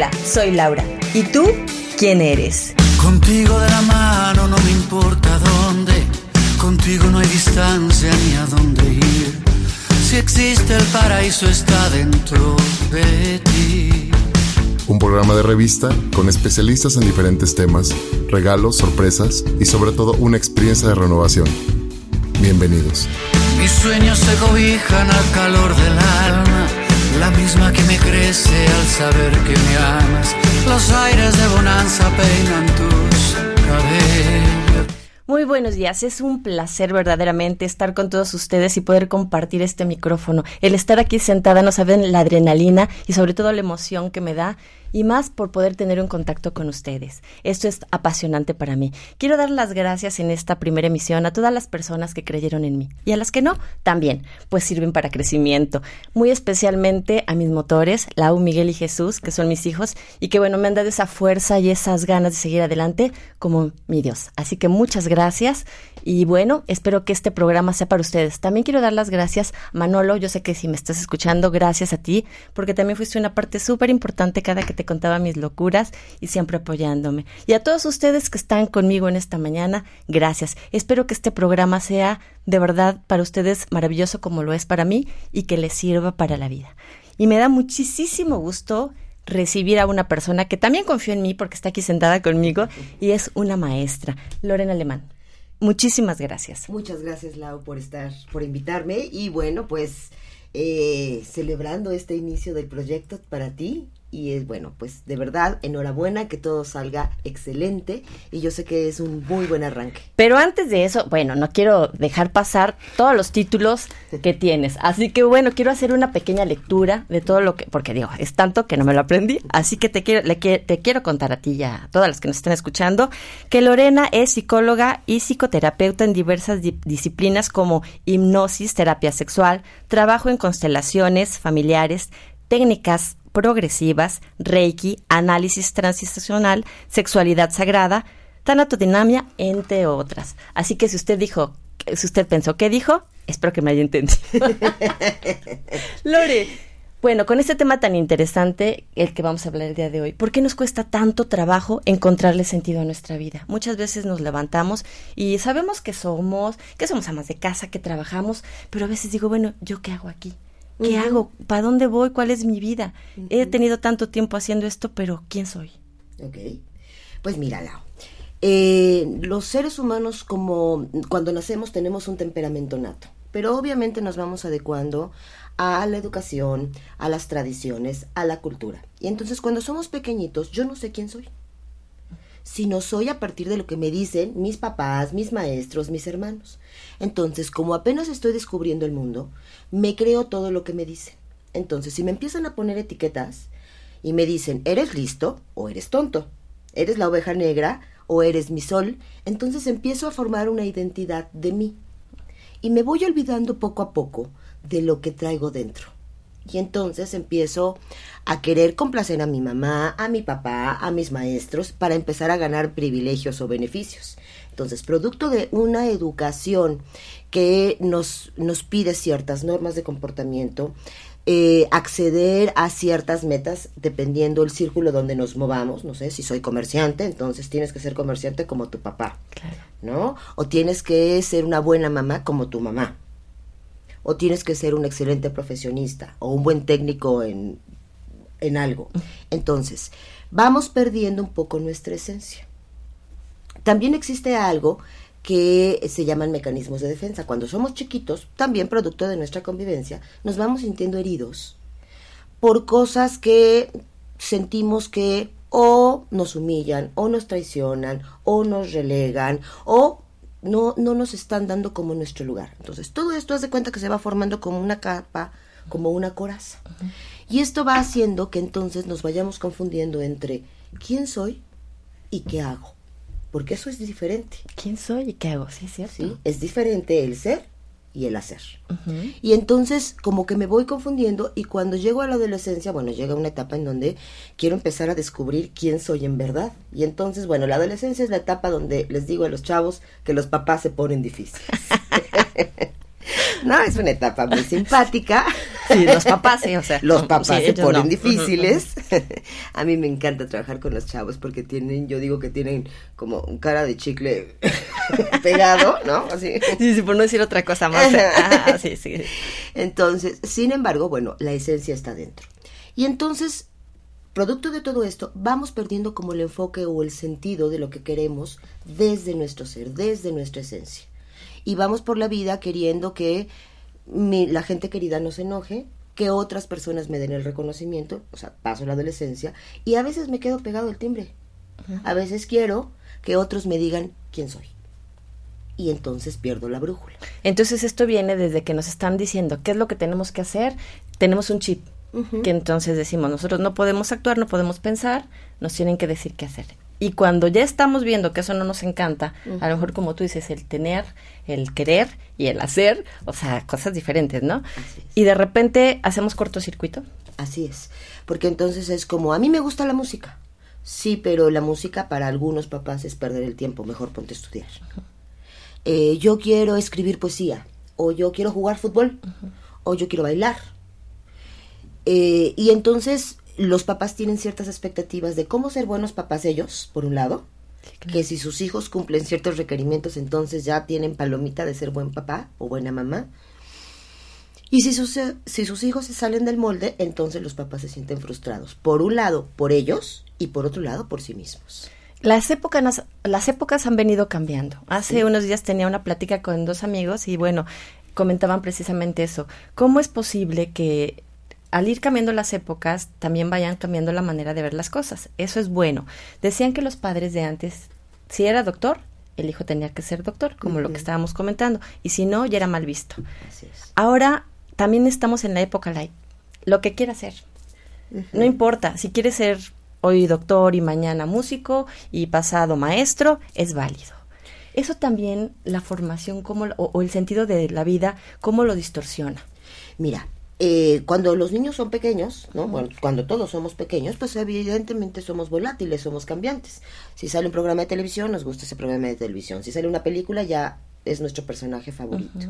Hola, soy Laura. ¿Y tú? ¿Quién eres? Contigo de la mano no me importa dónde, contigo no hay distancia ni a dónde ir. Si existe el paraíso está dentro de ti. Un programa de revista con especialistas en diferentes temas, regalos, sorpresas y sobre todo una experiencia de renovación. Bienvenidos. Mis sueños se cobijan al calor del alma, la que me crece al saber que me amas. Los aires de bonanza peinan tus cabellos. Muy buenos días, es un placer verdaderamente estar con todos ustedes y poder compartir este micrófono. El estar aquí sentada, no saben la adrenalina y sobre todo la emoción que me da y más por poder tener un contacto con ustedes. Esto es apasionante para mí. Quiero dar las gracias en esta primera emisión a todas las personas que creyeron en mí y a las que no, también, pues sirven para crecimiento. Muy especialmente a mis motores, Lau, Miguel y Jesús, que son mis hijos y que bueno, me han dado esa fuerza y esas ganas de seguir adelante como mi Dios. Así que muchas gracias y bueno, espero que este programa sea para ustedes. También quiero dar las gracias Manolo, yo sé que si me estás escuchando, gracias a ti, porque también fuiste una parte súper importante cada que te contaba mis locuras y siempre apoyándome. Y a todos ustedes que están conmigo en esta mañana, gracias. Espero que este programa sea de verdad para ustedes maravilloso como lo es para mí y que les sirva para la vida. Y me da muchísimo gusto recibir a una persona que también confío en mí porque está aquí sentada conmigo y es una maestra, Lorena Alemán. Muchísimas gracias. Muchas gracias, Lau, por estar, por invitarme. Y bueno, pues eh, celebrando este inicio del proyecto para ti, y es bueno, pues de verdad, enhorabuena, que todo salga excelente y yo sé que es un muy buen arranque. Pero antes de eso, bueno, no quiero dejar pasar todos los títulos que tienes, así que bueno, quiero hacer una pequeña lectura de todo lo que, porque digo, es tanto que no me lo aprendí, así que te quiero, le, te quiero contar a ti y a todas las que nos están escuchando, que Lorena es psicóloga y psicoterapeuta en diversas di disciplinas como hipnosis, terapia sexual, trabajo en constelaciones familiares, técnicas progresivas, Reiki, análisis transicional, sexualidad sagrada, tanatodinamia, entre otras. Así que si usted dijo, si usted pensó, ¿qué dijo? Espero que me haya entendido. Lore, bueno, con este tema tan interesante, el que vamos a hablar el día de hoy, ¿por qué nos cuesta tanto trabajo encontrarle sentido a nuestra vida? Muchas veces nos levantamos y sabemos que somos, que somos amas de casa, que trabajamos, pero a veces digo, bueno, ¿yo qué hago aquí? ¿Qué hago? ¿Para dónde voy? ¿Cuál es mi vida? He tenido tanto tiempo haciendo esto, pero ¿quién soy? Ok. Pues mira, Lau. Eh, los seres humanos, como cuando nacemos, tenemos un temperamento nato, pero obviamente nos vamos adecuando a la educación, a las tradiciones, a la cultura. Y entonces cuando somos pequeñitos, yo no sé quién soy, sino soy a partir de lo que me dicen mis papás, mis maestros, mis hermanos. Entonces, como apenas estoy descubriendo el mundo, me creo todo lo que me dicen. Entonces, si me empiezan a poner etiquetas y me dicen, eres listo o eres tonto, eres la oveja negra o eres mi sol, entonces empiezo a formar una identidad de mí. Y me voy olvidando poco a poco de lo que traigo dentro. Y entonces empiezo a querer complacer a mi mamá, a mi papá, a mis maestros, para empezar a ganar privilegios o beneficios. Entonces, producto de una educación que nos, nos pide ciertas normas de comportamiento, eh, acceder a ciertas metas dependiendo el círculo donde nos movamos. No sé, si soy comerciante, entonces tienes que ser comerciante como tu papá, ¿no? O tienes que ser una buena mamá como tu mamá. O tienes que ser un excelente profesionista o un buen técnico en, en algo. Entonces, vamos perdiendo un poco nuestra esencia. También existe algo que se llaman mecanismos de defensa. Cuando somos chiquitos, también producto de nuestra convivencia, nos vamos sintiendo heridos por cosas que sentimos que o nos humillan, o nos traicionan, o nos relegan, o no, no nos están dando como nuestro lugar. Entonces, todo esto hace cuenta que se va formando como una capa, como una coraza. Y esto va haciendo que entonces nos vayamos confundiendo entre quién soy y qué hago. Porque eso es diferente. ¿Quién soy y qué hago? Sí, es cierto. ¿sí? Es diferente el ser y el hacer. Y entonces como que me voy confundiendo y cuando llego a la adolescencia, bueno, llega una etapa en donde quiero empezar a descubrir quién soy en verdad. Y entonces, bueno, la adolescencia es la etapa donde les digo a los chavos que los papás se ponen difíciles. No, es una etapa muy simpática. Sí, los papás, sí, o sea. Los papás sí, se ponen no. difíciles. A mí me encanta trabajar con los chavos porque tienen, yo digo que tienen como un cara de chicle pegado, ¿no? Así. Sí, sí, por no decir otra cosa más. Ah, sí, sí. Entonces, sin embargo, bueno, la esencia está dentro. Y entonces, producto de todo esto, vamos perdiendo como el enfoque o el sentido de lo que queremos desde nuestro ser, desde nuestra esencia. Y vamos por la vida queriendo que mi- la gente querida no se enoje, que otras personas me den el reconocimiento, o sea, paso la adolescencia, y a veces me quedo pegado el timbre. A veces quiero que otros me digan quién soy. Y entonces pierdo la brújula. Entonces esto viene desde que nos están diciendo qué es lo que tenemos que hacer. Tenemos un chip que entonces decimos, nosotros no podemos actuar, no podemos pensar, nos tienen que decir qué hacer. Y cuando ya estamos viendo que eso no nos encanta, a lo mejor como tú dices, el tener, el querer y el hacer, o sea, cosas diferentes, ¿no? Y de repente hacemos cortocircuito. Así es, porque entonces es como, a mí me gusta la música. Sí, pero la música para algunos papás es perder el tiempo, mejor ponte a estudiar. Eh, yo quiero escribir poesía, o yo quiero jugar fútbol, o yo quiero bailar. Eh, y entonces los papás tienen ciertas expectativas de cómo ser buenos papás ellos, por un lado, que si sus hijos cumplen ciertos requerimientos, entonces ya tienen palomita de ser buen papá o buena mamá. Y si sus, si sus hijos se salen del molde, entonces los papás se sienten frustrados. Por un lado, por ellos y por otro lado, por sí mismos. Las épocas, las épocas han venido cambiando. Hace unos días tenía una plática con dos amigos y bueno, comentaban precisamente eso. ¿Cómo es posible que al ir cambiando las épocas también vayan cambiando la manera de ver las cosas? Eso es bueno. Decían que los padres de antes, si era doctor, el hijo tenía que ser doctor, como lo que estábamos comentando, y si no, ya era mal visto. Así es. Ahora también estamos en la época light. Lo que quiera hacer. No importa, si quieres ser hoy doctor y mañana músico y pasado maestro, es válido. Eso también, la formación cómo, lo- o, o el sentido de la vida, cómo lo distorsiona. Mira, eh, cuando los niños son pequeños, ¿no? Bueno, cuando todos somos pequeños, pues evidentemente somos volátiles, somos cambiantes. Si sale un programa de televisión, nos gusta ese programa de televisión. Si sale una película, ya es nuestro personaje favorito.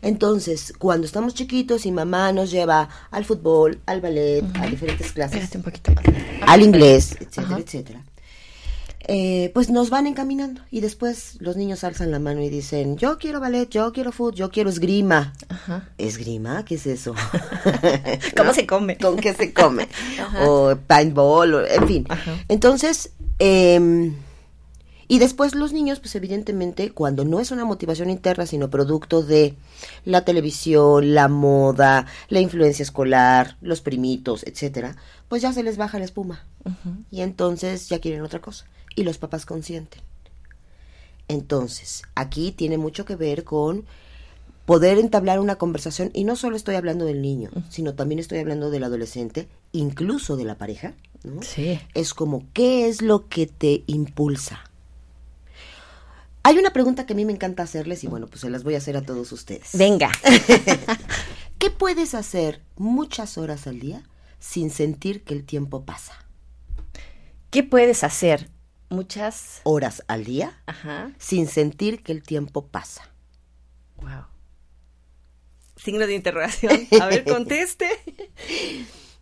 Entonces, cuando estamos chiquitos y mamá nos lleva al fútbol, al ballet, a diferentes clases, Espérate un poquito más. al inglés, etcétera, etcétera. Eh, pues nos van encaminando y después los niños alzan la mano y dicen, yo quiero ballet, yo quiero fútbol, yo quiero esgrima. Ajá. ¿Esgrima? ¿Qué es eso? ¿Cómo ¿No? se come? ¿Con qué se come? Ajá. O paintball, o- en fin. Ajá. Entonces, em, y después los niños, pues evidentemente, cuando no es una motivación interna, sino producto de la televisión, la moda, la influencia escolar, los primitos, etcétera, pues ya se les baja la espuma. Y entonces ya quieren otra cosa. Y los papás consienten. Entonces, aquí tiene mucho que ver con poder entablar una conversación, y no solo estoy hablando del niño, sino también estoy hablando del adolescente, incluso de la pareja, ¿no? Sí. Es como, ¿qué es lo que te impulsa? Hay una pregunta que a mí me encanta hacerles y bueno, pues se las voy a hacer a todos ustedes. Venga. ¿Qué puedes hacer muchas horas al día sin sentir que el tiempo pasa? ¿Qué puedes hacer? Muchas. Horas al día Ajá. sin sentir que el tiempo pasa. Wow. Signo de interrogación. A ver, conteste.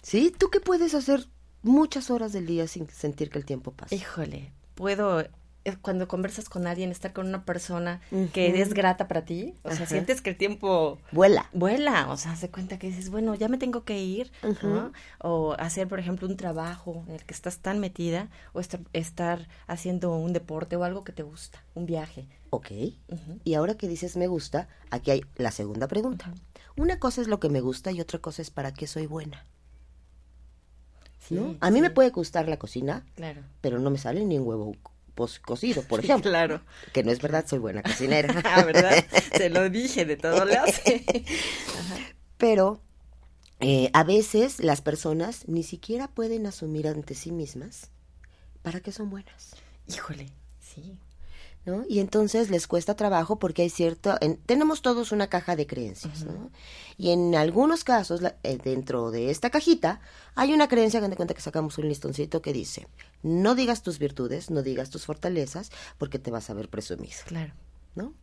¿Sí? ¿Tú qué puedes hacer muchas horas del día sin sentir que el tiempo pasa? Híjole, puedo cuando conversas con alguien, estar con una persona que es grata para ti, o sea, sientes que el tiempo Vuela. vuela, o sea, se cuenta que dices, bueno, ya me tengo que ir, ¿no? O hacer, por ejemplo, un trabajo en el que estás tan metida, o estar, estar haciendo un deporte o algo que te gusta, un viaje. Ok. Y ahora que dices me gusta, aquí hay la segunda pregunta. Una cosa es lo que me gusta y otra cosa es para qué soy buena. Sí, ¿no? A mí sí, me puede gustar la cocina, Claro. pero no me sale ni un huevo cocido, por ejemplo. claro. Que no es verdad, soy buena cocinera. ah, ¿verdad? Se lo dije, de todo le hace. Pero eh, a veces las personas ni siquiera pueden asumir ante sí mismas para qué son buenas. Híjole, sí. ¿No? Y entonces les cuesta trabajo porque hay cierto, tenemos todos una caja de creencias, ¿no? Y en algunos casos, eh, dentro de esta cajita, hay una creencia, hagan de cuenta que sacamos un listoncito que dice, no digas tus virtudes, no digas tus fortalezas, porque te vas a ver presumido. Claro. ¿No?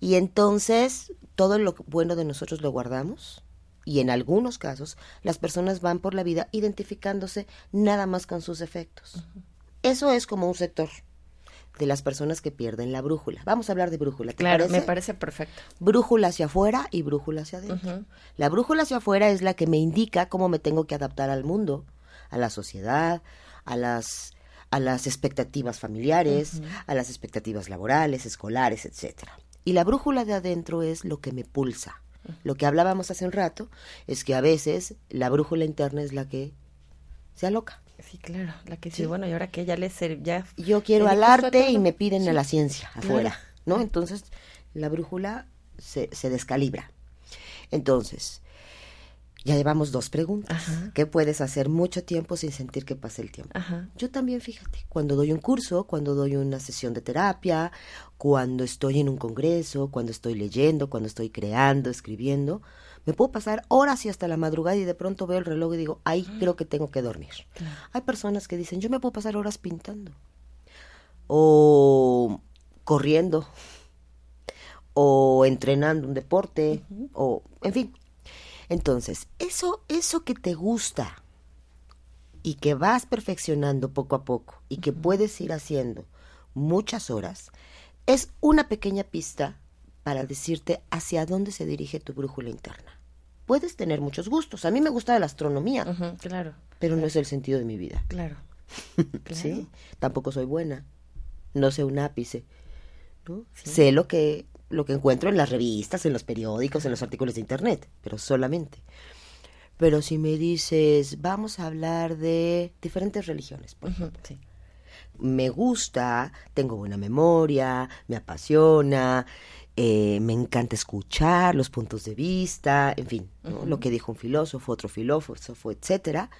Y entonces, todo lo bueno de nosotros lo guardamos, y en algunos casos, las personas van por la vida identificándose nada más con sus efectos. Eso es como un sector de las personas que pierden la brújula. Vamos a hablar de brújula. claro, me parece perfecto. Brújula hacia afuera y brújula hacia adentro. La brújula hacia afuera es la que me indica cómo me tengo que adaptar al mundo, a la sociedad, a las a las expectativas familiares, a las expectativas laborales, escolares, etcétera. Y la brújula de adentro es lo que me pulsa. Lo que hablábamos hace un rato es que a veces la brújula interna es la que se aloca. Sí, claro, la que sí, bueno, y ahora que ya le ya Yo quiero al arte y me piden a la ciencia afuera, ¿no? Entonces, la brújula se, se descalibra. Entonces, ya llevamos dos preguntas. ¿Qué puedes hacer mucho tiempo sin sentir que pase el tiempo? Yo también, fíjate, cuando doy un curso, cuando doy una sesión de terapia, cuando estoy en un congreso, cuando estoy leyendo, cuando estoy creando, escribiendo, me puedo pasar horas y hasta la madrugada y de pronto veo el reloj y digo, ahí creo que tengo que dormir. Hay personas que dicen, yo me puedo pasar horas pintando o corriendo. O entrenando un deporte. O en fin. Entonces, eso eso que te gusta y que vas perfeccionando poco a poco y que puedes ir haciendo muchas horas es una pequeña pista para decirte hacia dónde se dirige tu brújula interna. Puedes tener muchos gustos. A mí me gusta la astronomía. claro. Pero no es el sentido de mi vida. Claro. ¿Sí? Tampoco soy buena. No sé un ápice. Sé lo que, lo que encuentro en las revistas, en los periódicos, en los artículos de internet, pero solamente. Pero si me dices, vamos a hablar de diferentes religiones, por ejemplo. Sí. Me gusta, tengo buena memoria, me apasiona, eh, me encanta escuchar los puntos de vista, en fin, lo que dijo un filósofo, otro filósofo, etcétera.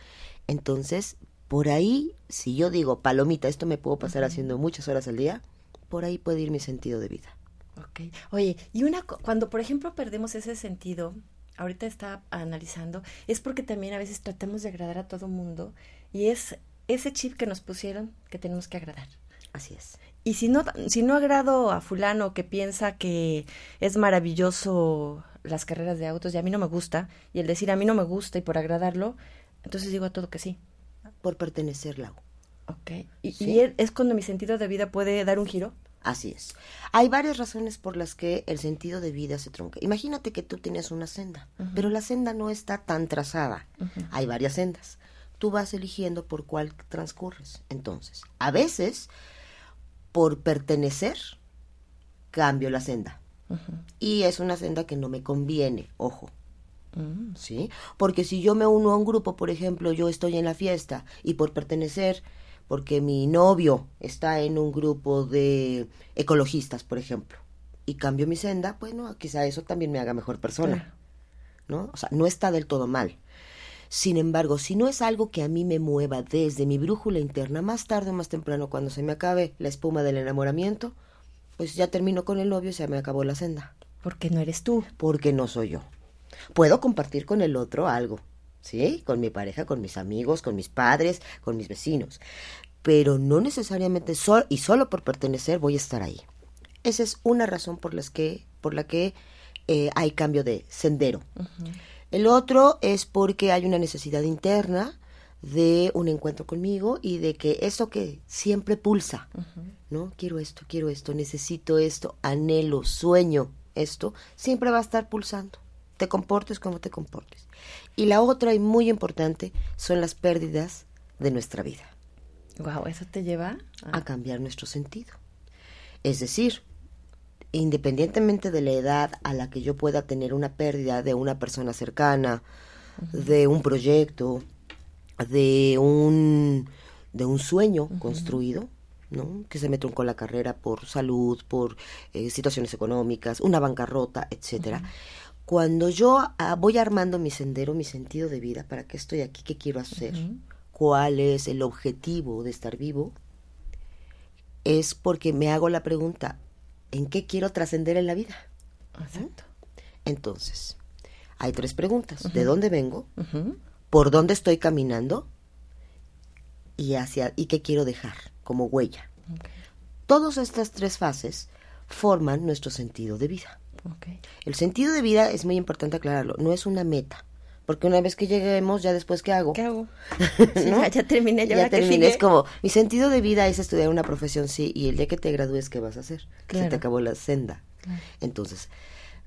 Entonces, por ahí, si yo digo, palomita, esto me puedo pasar haciendo muchas horas al día, por ahí puede ir mi sentido de vida. Ok. Oye, y una cuando por ejemplo perdemos ese sentido, ahorita está analizando, es porque también a veces tratamos de agradar a todo mundo y es ese chip que nos pusieron que tenemos que agradar. Así es. Y si no, si no agrado a fulano que piensa que es maravilloso las carreras de autos y a mí no me gusta, y el decir a mí no me gusta y por agradarlo, entonces digo a todo que sí. Por pertenecerla. Ok. ¿Y, es cuando mi sentido de vida puede dar un giro? Así es. Hay varias razones por las que el sentido de vida se trunca. Imagínate que tú tienes una senda, pero la senda no está tan trazada. Hay varias sendas. Tú vas eligiendo por cuál transcurres. Entonces, a veces por pertenecer, cambio la senda. Y es una senda que no me conviene, ojo. Mm. ¿Sí? Porque si yo me uno a un grupo, por ejemplo, yo estoy en la fiesta y por pertenecer, porque mi novio está en un grupo de ecologistas, por ejemplo, y cambio mi senda, bueno, quizá eso también me haga mejor persona. ¿No? O sea, no está del todo mal. Sin embargo, si no es algo que a mí me mueva desde mi brújula interna, más tarde o más temprano, cuando se me acabe la espuma del enamoramiento, pues ya termino con el novio y se me acabó la senda. Porque no eres tú. Porque no soy yo. Puedo compartir con el otro algo, ¿sí? Con mi pareja, con mis amigos, con mis padres, con mis vecinos. Pero no necesariamente sol y solo por pertenecer voy a estar ahí. Esa es una razón por, las que, por la que eh, hay cambio de sendero. El otro es porque hay una necesidad interna de un encuentro conmigo y de que eso que siempre pulsa, ¿no? Quiero esto, quiero esto, necesito esto, anhelo, sueño esto, siempre va a estar pulsando. Te comportes como te comportes. Y la otra y muy importante son las pérdidas de nuestra vida. Wow, eso te lleva a cambiar nuestro sentido. Es decir, independientemente de la edad a la que yo pueda tener una pérdida de una persona cercana, de un proyecto, de un, de un sueño construido, ¿no? Que se me truncó la carrera por salud, por eh, situaciones económicas, una bancarrota, etcétera. Cuando yo ah, voy armando mi sendero, mi sentido de vida, ¿para qué estoy aquí? ¿Qué quiero hacer? ¿Cuál es el objetivo de estar vivo? Es porque me hago la pregunta, ¿en qué quiero trascender en la vida? Exacto. Entonces, hay tres preguntas. ¿De dónde vengo? ¿Por dónde estoy caminando? Y, hacia, y qué quiero dejar como huella. Todas estas tres fases forman nuestro sentido de vida. El sentido de vida es muy importante aclararlo, no es una meta. Porque una vez que lleguemos, ya después, ¿qué hago? ¿Qué hago? ya, terminé, ya, terminé. Es como, mi sentido de vida es estudiar una profesión, sí, y el día que te gradúes, ¿qué vas a hacer? Se te acabó la senda. Entonces,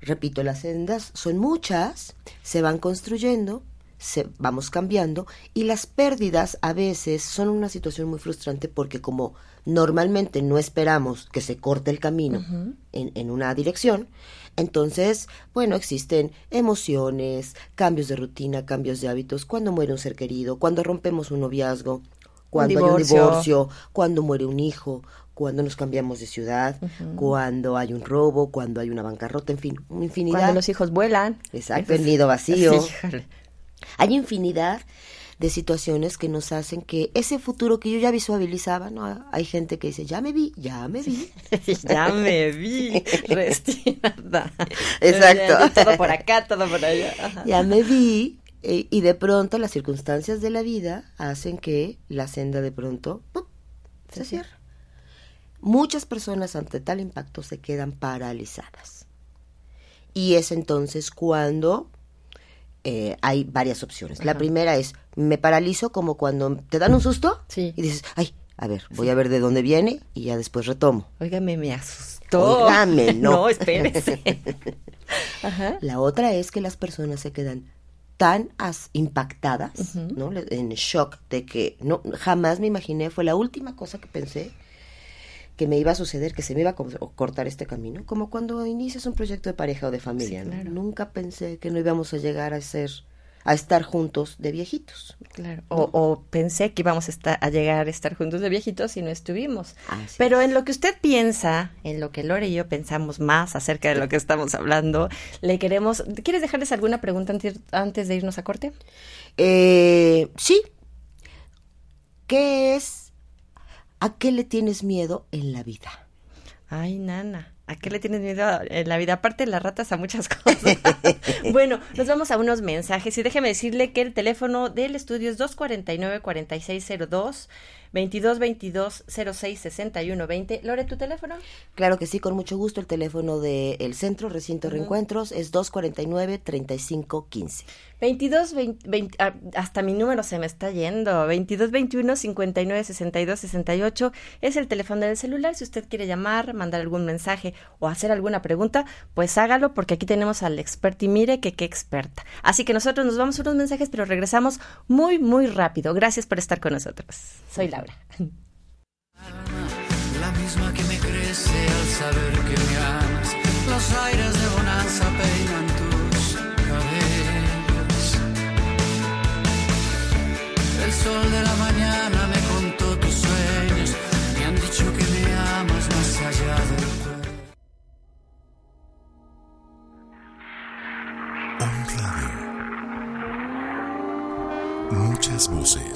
repito, las sendas son muchas, se van construyendo, se, vamos cambiando, y las pérdidas a veces son una situación muy frustrante porque como normalmente no esperamos que se corte el camino en, en una dirección, entonces, bueno, existen emociones, cambios de rutina, cambios de hábitos, cuando muere un ser querido, cuando rompemos un noviazgo, cuando hay un divorcio, cuando muere un hijo, cuando nos cambiamos de ciudad, cuando hay un robo, cuando hay una bancarrota, en fin, infinidad. Cuando los hijos vuelan. Exacto, el nido vacío. hay infinidad de situaciones que nos hacen que ese futuro que yo ya visualizaba, ¿no? Hay gente que dice, ya me vi, ya me vi. ya me vi, restirada. Exacto. todo por acá, todo por allá. Ya me vi. Eh, y de pronto las circunstancias de la vida hacen que la senda de pronto se cierre. Muchas personas ante tal impacto se quedan paralizadas. Y es entonces cuando eh, hay varias opciones. La primera es, me paralizo como cuando te dan un susto y dices, ay, a ver, voy a ver de dónde viene y ya después retomo. Óigame, me asustó. Óigame, no. no, espérese. La otra es que las personas se quedan tan impactadas, ¿no? En shock de que no jamás me imaginé, fue la última cosa que pensé que me iba a suceder, que se me iba a cortar este camino, como cuando inicias un proyecto de pareja o de familia. Nunca pensé que no íbamos a llegar a ser a estar juntos de viejitos. Claro. O, pensé que íbamos a, estar, a llegar a estar juntos de viejitos y no estuvimos. Pero en lo que usted piensa, en lo que Lore y yo pensamos más acerca de lo que estamos hablando, le queremos. ¿Quieres dejarles alguna pregunta antes de irnos a corte? Eh, sí. ¿Qué es ¿A qué le tienes miedo en la vida? Ay, nana. ¿A qué le tienes miedo en la vida? Aparte de las ratas, a muchas cosas. bueno, nos vamos a unos mensajes y déjeme decirle que el teléfono del estudio es 249-4602 22 22 06 61 20. Lore, ¿tu teléfono? Claro que sí, con mucho gusto. El teléfono del Centro Recinto Reencuentros es 249 35 15. 22 20, hasta mi número se me está yendo. 22 21 59 62 68 es el teléfono del celular. Si usted quiere llamar, mandar algún mensaje o hacer alguna pregunta, pues hágalo porque aquí tenemos al experto y mire que qué experta. Así que nosotros nos vamos a unos mensajes, pero regresamos muy, muy rápido. Gracias por estar con nosotros. Soy Laura. La misma que me crece al saber que me amas. Los aires de bonanza peinan tus cabellos. El sol de la mañana me contó tus sueños. Me han dicho que me amas más allá de todo. Un radio. Muchas voces.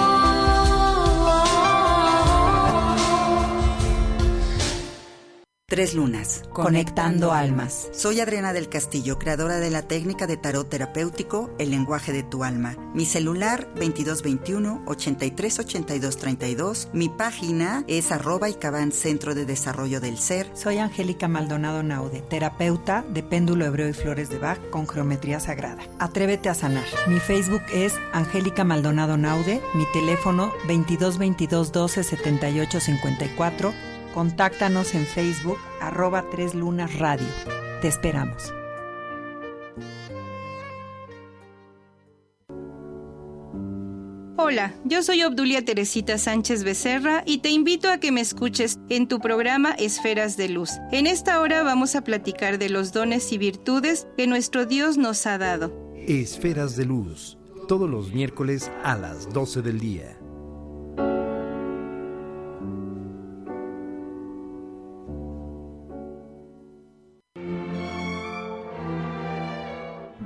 Tres lunas, conectando almas. Soy Adriana del Castillo, creadora de la técnica de tarot terapéutico El lenguaje de tu alma. Mi celular 2221 838232. Mi página es arroba y Centro de Desarrollo del Ser. Soy Angélica Maldonado Naude, terapeuta de péndulo hebreo y flores de Bach con geometría sagrada. Atrévete a sanar. Mi Facebook es Angélica Maldonado Naude, mi teléfono 2222 12 78 54 Contáctanos en Facebook arroba Tres Lunas Radio. Te esperamos. Hola, yo soy Obdulia Teresita Sánchez Becerra y te invito a que me escuches en tu programa Esferas de Luz. En esta hora vamos a platicar de los dones y virtudes que nuestro Dios nos ha dado. Esferas de Luz, todos los miércoles a las 12 del día.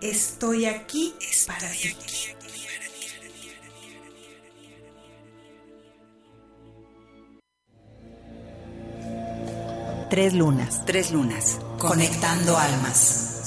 Estoy aquí es para ti. Tres lunas. Tres lunas. Conectando almas.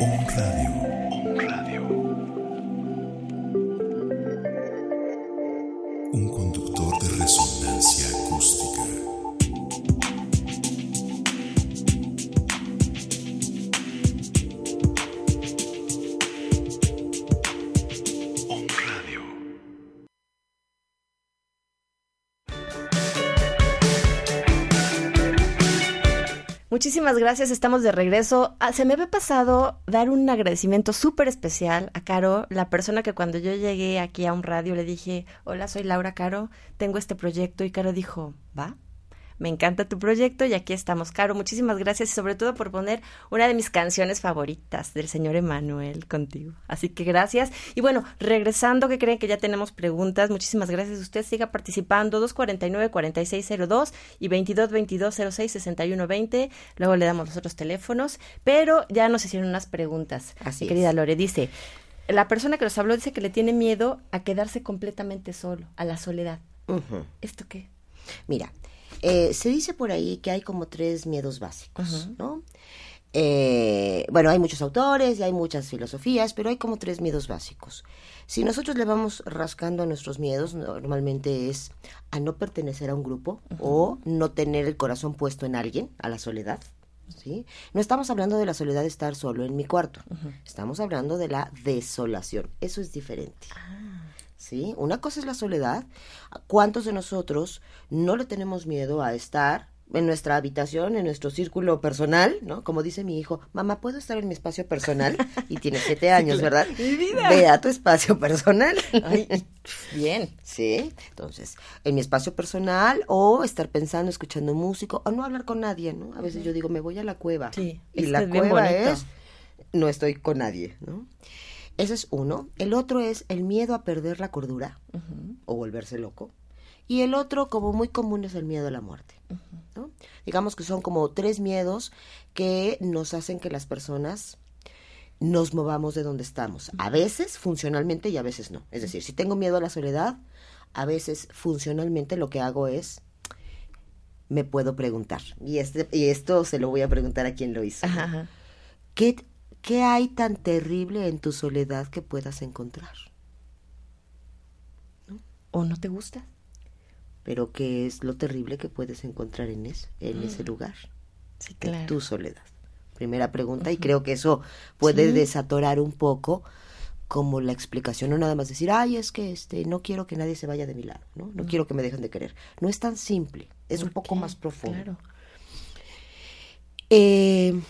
On Radio. Muchísimas gracias, estamos de regreso. Ah, se me había pasado dar un agradecimiento súper especial a Caro, la persona que cuando yo llegué aquí a un radio le dije, hola, soy Laura Caro, tengo este proyecto y Caro dijo, va, me encanta tu proyecto y aquí estamos. Caro, muchísimas gracias y sobre todo por poner una de mis canciones favoritas del señor Emanuel contigo. Así que gracias. Y bueno, regresando, que creen que ya tenemos preguntas, muchísimas gracias. Usted siga participando, 249-4602 y 2222-066120. Luego le damos los otros teléfonos, pero ya nos hicieron unas preguntas. Así querida Lore, dice, la persona que nos habló dice que le tiene miedo a quedarse completamente solo, a la soledad. ¿Esto qué? Mira, eh, se dice por ahí que hay como tres miedos básicos, ¿no? Eh, bueno, hay muchos autores y hay muchas filosofías, pero hay como tres miedos básicos. Si nosotros le vamos rascando a nuestros miedos, normalmente es a no pertenecer a un grupo o no tener el corazón puesto en alguien, a la soledad. ¿sí? No estamos hablando de la soledad de estar solo en mi cuarto, estamos hablando de la desolación. Eso es diferente. Ah. ¿Sí? Una cosa es la soledad. ¿Cuántos de nosotros no le tenemos miedo a estar en nuestra habitación, en nuestro círculo personal, ¿no? Como dice mi hijo, mamá, ¿puedo estar en mi espacio personal? Y tiene siete años, ¿verdad? Mi vida. Ve a tu espacio personal. bien. Sí, entonces, en mi espacio personal o estar pensando, escuchando música o no hablar con nadie, ¿no? A veces yo digo, me voy a la cueva. Sí, y la cueva es, no estoy con nadie, ¿no? Ese es uno. El otro es el miedo a perder la cordura o volverse loco. Y el otro, como muy común, es el miedo a la muerte. ¿no? Digamos que son como tres miedos que nos hacen que las personas nos movamos de donde estamos. A veces funcionalmente y a veces no. Es decir, si tengo miedo a la soledad, a veces funcionalmente lo que hago es me puedo preguntar. Y, este, y esto se lo voy a preguntar a quien lo hizo. ¿Qué ¿Qué hay tan terrible en tu soledad que puedas encontrar? ¿O no te gusta? pero qué es lo terrible que puedes encontrar en, eso, en ese Mm. lugar. Sí, en claro. tu soledad. Primera pregunta, y creo que eso puede Sí. desatorar un poco como la explicación, no nada más decir, ay, es que este, no quiero que nadie se vaya de mi lado, ¿no? No Mm. quiero que me dejen de querer. No es tan simple, es un ¿Por poco qué? más profundo. Claro. Eh,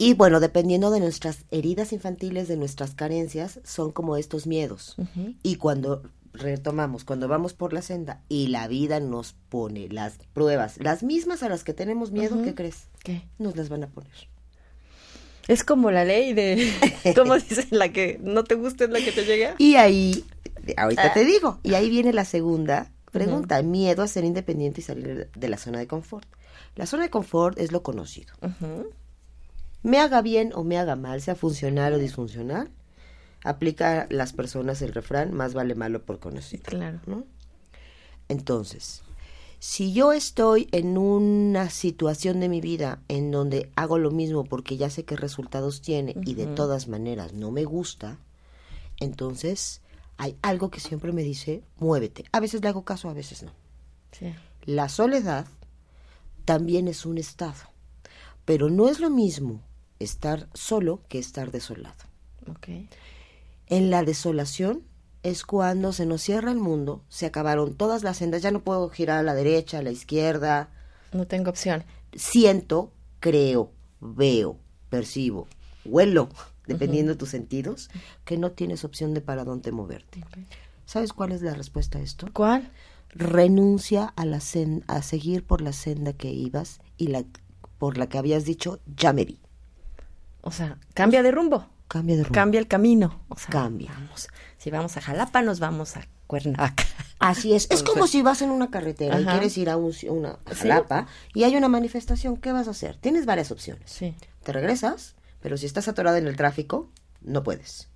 y bueno, dependiendo de nuestras heridas infantiles, de nuestras carencias, son como estos miedos. Y cuando retomamos, cuando vamos por la senda y la vida nos pone las pruebas, las mismas a las que tenemos miedo. ¿qué crees? ¿Qué? Nos las van a poner. Es como la ley de, ¿cómo dicen? La que no te gusta es la que te llega. Y ahí, ahorita Ah. te digo, y ahí viene la segunda pregunta, miedo a ser independiente y salir de la zona de confort. La zona de confort es lo conocido. Me haga bien o me haga mal, sea funcional o disfuncional, aplica a las personas el refrán, más vale malo por conocido. Claro. ¿no? Entonces, si yo estoy en una situación de mi vida en donde hago lo mismo porque ya sé qué resultados tiene y de todas maneras no me gusta, entonces hay algo que siempre me dice, muévete. A veces le hago caso, a veces no. Sí. La soledad también es un estado, pero no es lo mismo estar solo que estar desolado. Ok. En la desolación es cuando se nos cierra el mundo, se acabaron todas las sendas, ya no puedo girar a la derecha, a la izquierda. No tengo opción. Siento, creo, veo, percibo, huelo, dependiendo de tus sentidos, que no tienes opción de para dónde moverte. ¿Sabes cuál es la respuesta a esto? ¿Cuál? Renuncia a la sen- a seguir por la senda que ibas y la por la que habías dicho ya me vi. O sea, cambia de rumbo. Cambia de rumbo. Cambia el camino. O sea, Cambia. Vamos. Si vamos a Jalapa, nos vamos a Cuernavaca. Así es. Es como si vas en una carretera y quieres ir a un, una a Sí. Jalapa y hay una manifestación. ¿Qué vas a hacer? Tienes varias opciones. Sí. Te regresas, pero si estás atorada en el tráfico, no puedes.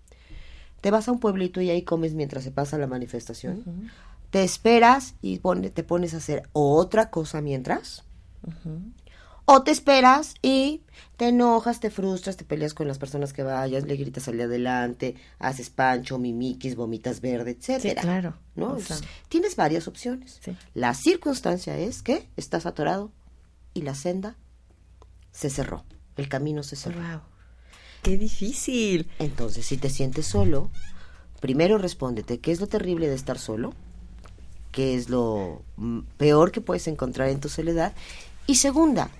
Te vas a un pueblito y ahí comes mientras se pasa la manifestación. Te esperas y pone- te pones a hacer otra cosa mientras. O te esperas y te enojas, te frustras, te peleas con las personas que vayas, le gritas al de adelante, haces pancho, mimiquis, vomitas verde, etcétera. Sí, claro. ¿no? O sea, Tienes varias opciones. Sí. La circunstancia es que estás atorado y la senda se cerró, el camino se cerró. Wow. Qué difícil. Entonces, si te sientes solo, primero respóndete, ¿qué es lo terrible de estar solo? ¿Qué es lo peor que puedes encontrar en tu soledad? Y segunda,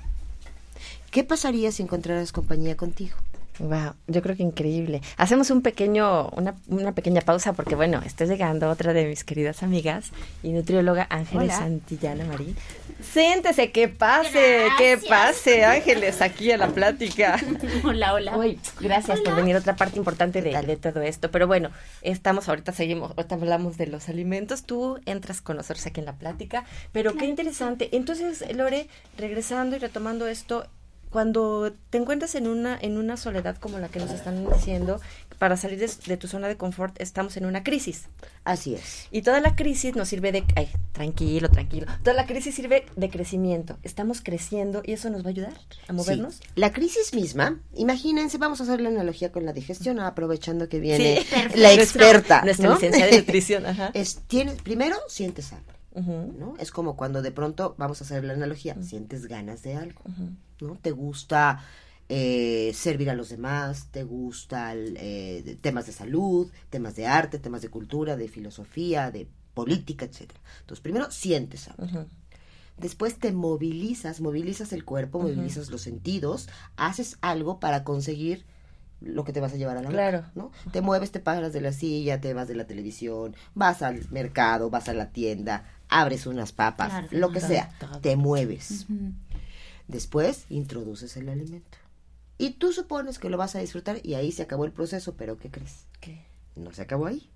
¿qué pasaría si encontraras compañía contigo? Wow, yo creo que increíble. Hacemos un pequeño, una, una pequeña pausa porque bueno, está llegando otra de mis queridas amigas y nutrióloga Ángeles Hola. Santillana Marín. Siéntese, que pase, que pase, Ángeles, aquí a la plática. Hola, hola. Uy, gracias por venir, otra parte importante de, de todo esto. Pero bueno, estamos, ahorita seguimos, ahorita hablamos de los alimentos, tú entras con nosotros aquí en la plática, pero qué interesante. Entonces, Lore, regresando y retomando esto, cuando te encuentras en una, en una soledad como la que nos están diciendo, para salir de, de tu zona de confort estamos en una crisis. Así es. Y toda la crisis nos sirve de... Ay, tranquilo, tranquilo. Toda la crisis sirve de crecimiento. Estamos creciendo y eso nos va a ayudar a movernos. Sí. La crisis misma, imagínense, vamos a hacer la analogía con la digestión, aprovechando que viene Sí, la experta. Nuestra ¿no? licenciada de nutrición, ajá. Es, tienes, primero, sientes hambre. ¿No? Es como cuando de pronto, vamos a hacer la analogía, sientes ganas de algo, ¿no? Te gusta eh, servir a los demás, te gustan eh, temas de salud, temas de arte, temas de cultura, de filosofía, de política, etcétera. Entonces, primero sientes. Ujú. Después te movilizas, movilizas el cuerpo, movilizas los sentidos, haces algo para conseguir lo que te vas a llevar a la boca, Claro. ¿no? Te mueves, te paras de la silla, te vas de la televisión, vas al mercado, vas a la tienda, abres unas papas, Claro, lo que sea, te mueves. Después introduces el alimento. Y tú supones que lo vas a disfrutar y ahí se acabó el proceso, pero ¿qué crees? ¿Qué? No se acabó ahí.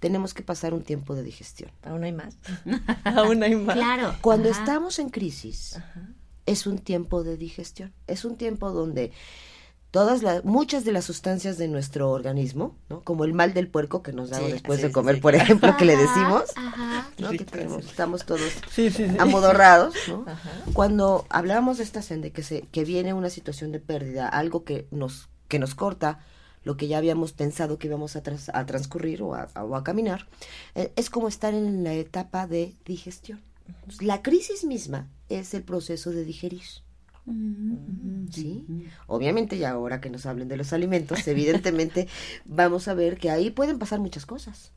Tenemos que pasar un tiempo de digestión. Aún hay más. Aún hay más. Claro. Cuando Ajá. estamos en crisis, es un tiempo de digestión. Es un tiempo donde todas las, muchas de las sustancias de nuestro organismo, ¿no? Como el mal del puerco que nos da Sí, después sí, de comer, sí, por ejemplo, que le decimos, Ajá. ¿no? Sí, que tenemos- estamos todos Sí, sí, sí. amodorrados, ¿no? Ajá. Cuando hablábamos de esta senda, que se, que viene una situación de pérdida, algo que nos, que nos corta lo que ya habíamos pensado que íbamos a, trans- a transcurrir o a, o a caminar, eh, es como estar en la etapa de digestión. La crisis misma es el proceso de digerir. ¿Sí? Obviamente, ya ahora que nos hablen de los alimentos, evidentemente vamos a ver que ahí pueden pasar muchas cosas.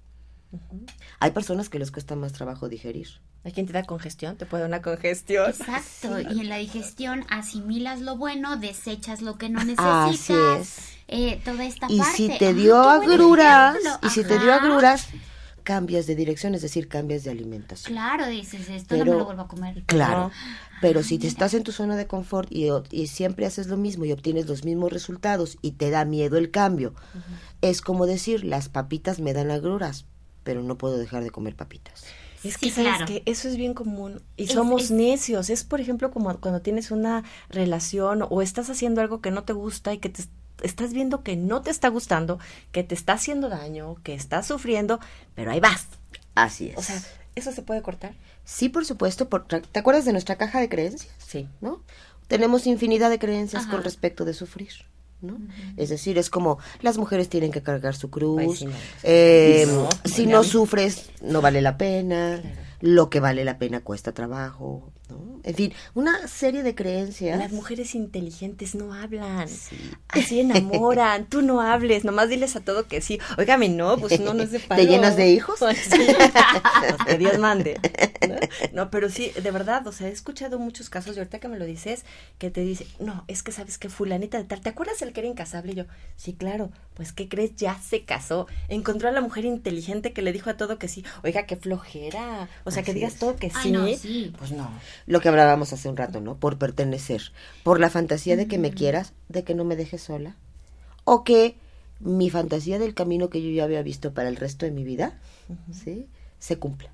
Hay personas que les cuesta más trabajo digerir. Hay quien te da congestión, te puede dar una congestión. Exacto, y en la digestión asimilas lo bueno, desechas lo que no Así necesitas. es. eh, toda esta Y parte. si te Ay, dio buen agruras, y si te dio agruras, cambias de dirección, es decir, cambias de alimentación. Claro, dices, esto no Pero- me lo vuelvo a comer. Claro, pero si te estás en tu zona de confort y, y siempre haces lo mismo y obtienes los mismos resultados y te da miedo el cambio, es como decir, las papitas me dan agruras, pero no puedo dejar de comer papitas. Es que Sí, sabes claro. que eso es bien común y Es- somos es- necios. Es por ejemplo como cuando tienes una relación o estás haciendo algo que no te gusta y que te estás viendo que no te está gustando, que te está haciendo daño, que estás sufriendo, pero ahí vas. Así es. O sea, ¿eso se puede cortar? Sí, por supuesto. Por, ¿Te acuerdas de nuestra caja de creencias? Sí. ¿No? Tenemos infinidad de creencias Ajá. con respecto de sufrir. ¿no? Es decir, es como las mujeres tienen que cargar su cruz. Ay, sí, no. eh, No, si no, sufres, no vale la pena. Lo que vale la pena cuesta trabajo. ¿No? En fin, una serie de creencias. Las mujeres inteligentes no hablan, así enamoran, tú no hables, nomás diles a todo que sí. Óigame, no, pues no, no es de palo. ¿Te llenas de hijos? Sí, pues que Dios mande. ¿no? No, pero sí, de verdad, o sea, he escuchado muchos casos y ahorita que me lo dices, que te dice, no, es que sabes que fulanita de tal, ¿te acuerdas el que era incasable? Y yo, sí, claro, pues ¿qué crees? Ya se casó, encontró a la mujer inteligente que le dijo a todo que sí. Oiga, qué flojera, o sea, que digas es. todo que Ay, sí. no, sí. Pues no. Lo que hablábamos hace un rato, ¿no? Por pertenecer. Por la fantasía de que me quieras, de que no me dejes sola. O que mi fantasía del camino que yo ya había visto para el resto de mi vida, ¿sí? Se cumpla.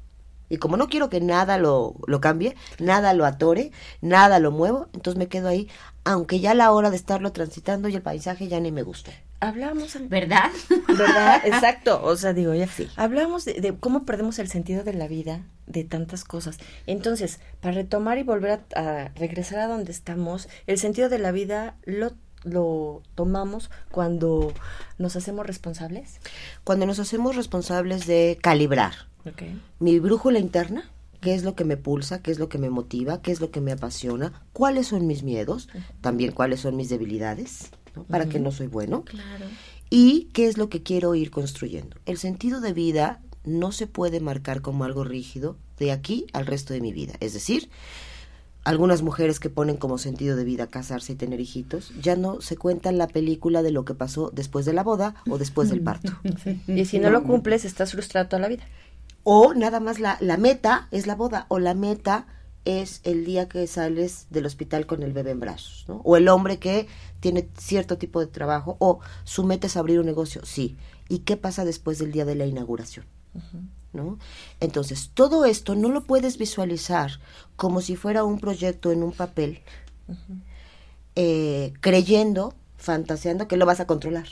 Y como no quiero que nada lo, lo cambie, nada lo atore, nada lo muevo, entonces me quedo ahí, aunque ya la hora de estarlo transitando y el paisaje ya ni me gusta. Hablamos ¿Verdad? ¿Verdad? Exacto. O sea, digo, ya hablamos de, de cómo perdemos el sentido de la vida, de tantas cosas. Entonces, para retomar y volver a, a regresar a donde estamos, el sentido de la vida lo, lo tomamos cuando nos hacemos responsables. Cuando nos hacemos responsables de calibrar mi brújula interna, qué es lo que me pulsa, qué es lo que me motiva, qué es lo que me apasiona, cuáles son mis miedos, también cuáles son mis debilidades, ¿no? para que Ujú. no soy bueno, Claro. y qué es lo que quiero ir construyendo. El sentido de vida no se puede marcar como algo rígido de aquí al resto de mi vida. Es decir, algunas mujeres que ponen como sentido de vida casarse y tener hijitos, ya no se cuentan la película de lo que pasó después de la boda o después del parto. Y si no lo cumples, estás frustrado toda la vida. O nada más la, la meta es la boda, o la meta es el día que sales del hospital con el bebé en brazos, ¿no? O el hombre que tiene cierto tipo de trabajo, o su meta es abrir un negocio, sí. ¿Y qué pasa después del día de la inauguración? ¿No? Entonces, todo esto no lo puedes visualizar como si fuera un proyecto en un papel, eh, creyendo, fantaseando que lo vas a controlar.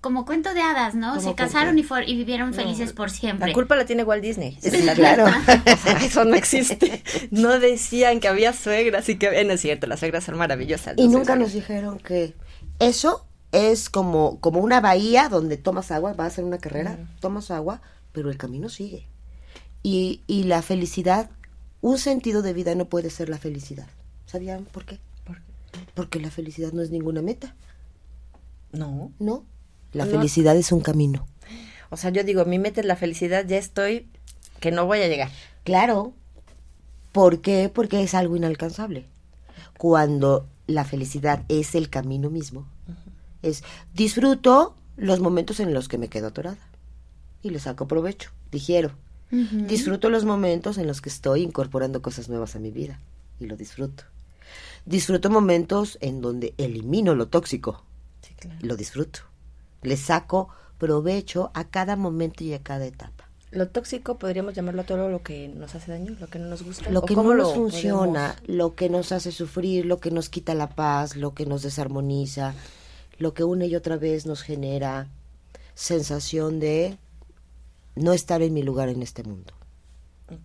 Como cuento de hadas, ¿no? Como Se casaron y, for- y vivieron No, felices por siempre. La culpa la tiene Walt Disney. Sí, claro. eso no existe. No decían que había suegras y que había... No es cierto, las suegras son maravillosas. Y nunca nos dijeron que eso es como, como una bahía donde tomas agua, vas a hacer una carrera, tomas agua, pero el camino sigue. Y, y la felicidad, un sentido de vida no puede ser la felicidad. ¿Sabían por qué? Porque la felicidad no es ninguna meta. No. No. La No. felicidad es un camino. O sea, yo digo, mi meta es la felicidad, ya estoy, que no voy a llegar. Claro. ¿Por qué? Porque es algo inalcanzable. Cuando la felicidad es el camino mismo, es disfruto los momentos en los que me quedo atorada y le saco provecho, digiero. Disfruto los momentos en los que estoy incorporando cosas nuevas a mi vida y lo disfruto. Disfruto momentos en donde elimino lo tóxico y lo disfruto. Le saco provecho a cada momento y a cada etapa. Lo tóxico podríamos llamarlo todo lo que nos hace daño, lo que no nos gusta. Lo ¿O que no nos funciona, lo que nos hace sufrir, lo que nos quita la paz, lo que nos desarmoniza, lo que una y otra vez nos genera sensación de no estar en mi lugar en este mundo,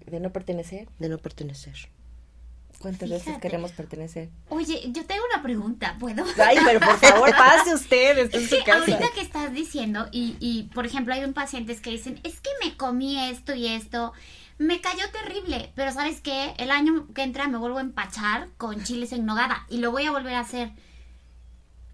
De no pertenecer. de no pertenecer. ¿Cuántas veces queremos pertenecer? Oye, yo tengo una pregunta, ¿puedo? Ay, pero por favor, pase usted, está en su casa. ahorita que estás diciendo, y, y por ejemplo, hay un pacientes que dicen, es que me comí esto y esto, me cayó terrible, pero ¿sabes qué? El año que entra me vuelvo a empachar con chiles en nogada y lo voy a volver a hacer.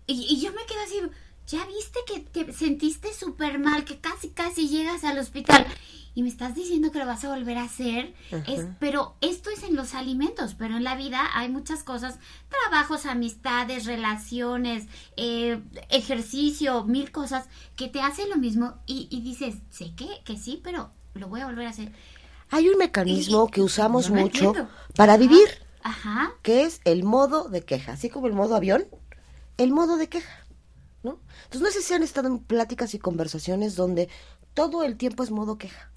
Y, y yo me quedo así, ya viste que te sentiste súper mal, que casi, casi llegas al hospital y me estás diciendo que lo vas a volver a hacer. Es, pero esto es en los alimentos, pero en la vida hay muchas cosas, trabajos, amistades, relaciones, eh, ejercicio, mil cosas que te hacen lo mismo y, y dices, sé que, que sí, pero lo voy a volver a hacer. Hay un mecanismo que usamos mucho entiendo. para vivir, Ajá. que es el modo de queja, así como el modo avión, el modo de queja, ¿no? Entonces no sé si han estado en pláticas y conversaciones donde todo el tiempo es modo queja.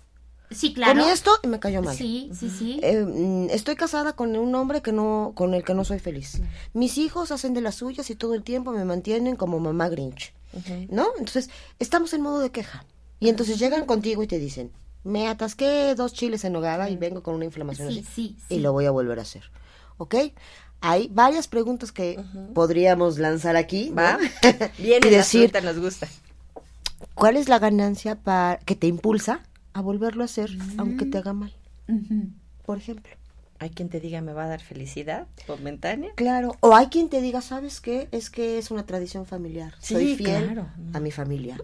Sí, claro. Comí esto y me cayó mal. Sí, sí, sí. Eh, mm, estoy casada con un hombre que no, con el que no soy feliz. Mis hijos hacen de las suyas y todo el tiempo me mantienen como mamá Grinch, ¿no? Entonces estamos en modo de queja y entonces llegan contigo y te dicen, me atasqué dos chiles en nogada y vengo con una inflamación Sí, así sí, y sí. lo voy a volver a hacer, ¿ok? Hay varias preguntas que podríamos lanzar aquí, ¿no? Va. Bien, y decir, nos gusta. ¿cuál es la ganancia para que te impulsa a volverlo a hacer aunque te haga mal? Por ejemplo. Hay quien te diga me va a dar felicidad momentánea. Claro, o hay quien te diga, ¿sabes qué? Es que es una tradición familiar. Sí, Soy fiel claro. a mi familia.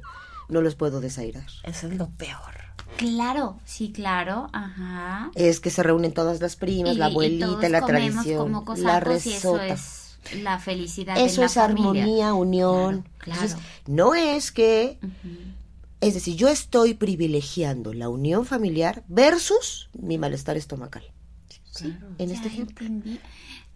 No los puedo desairar. Eso es lo peor. Claro, sí, claro, ajá. Es que se reúnen todas las primas, Y- la y abuelita, todos la comemos tradición, como la y eso resota. es la felicidad Eso la es familia. armonía, unión. Claro, Entonces, no es que, es decir, yo estoy privilegiando la unión familiar versus mi malestar estomacal. en este ejemplo.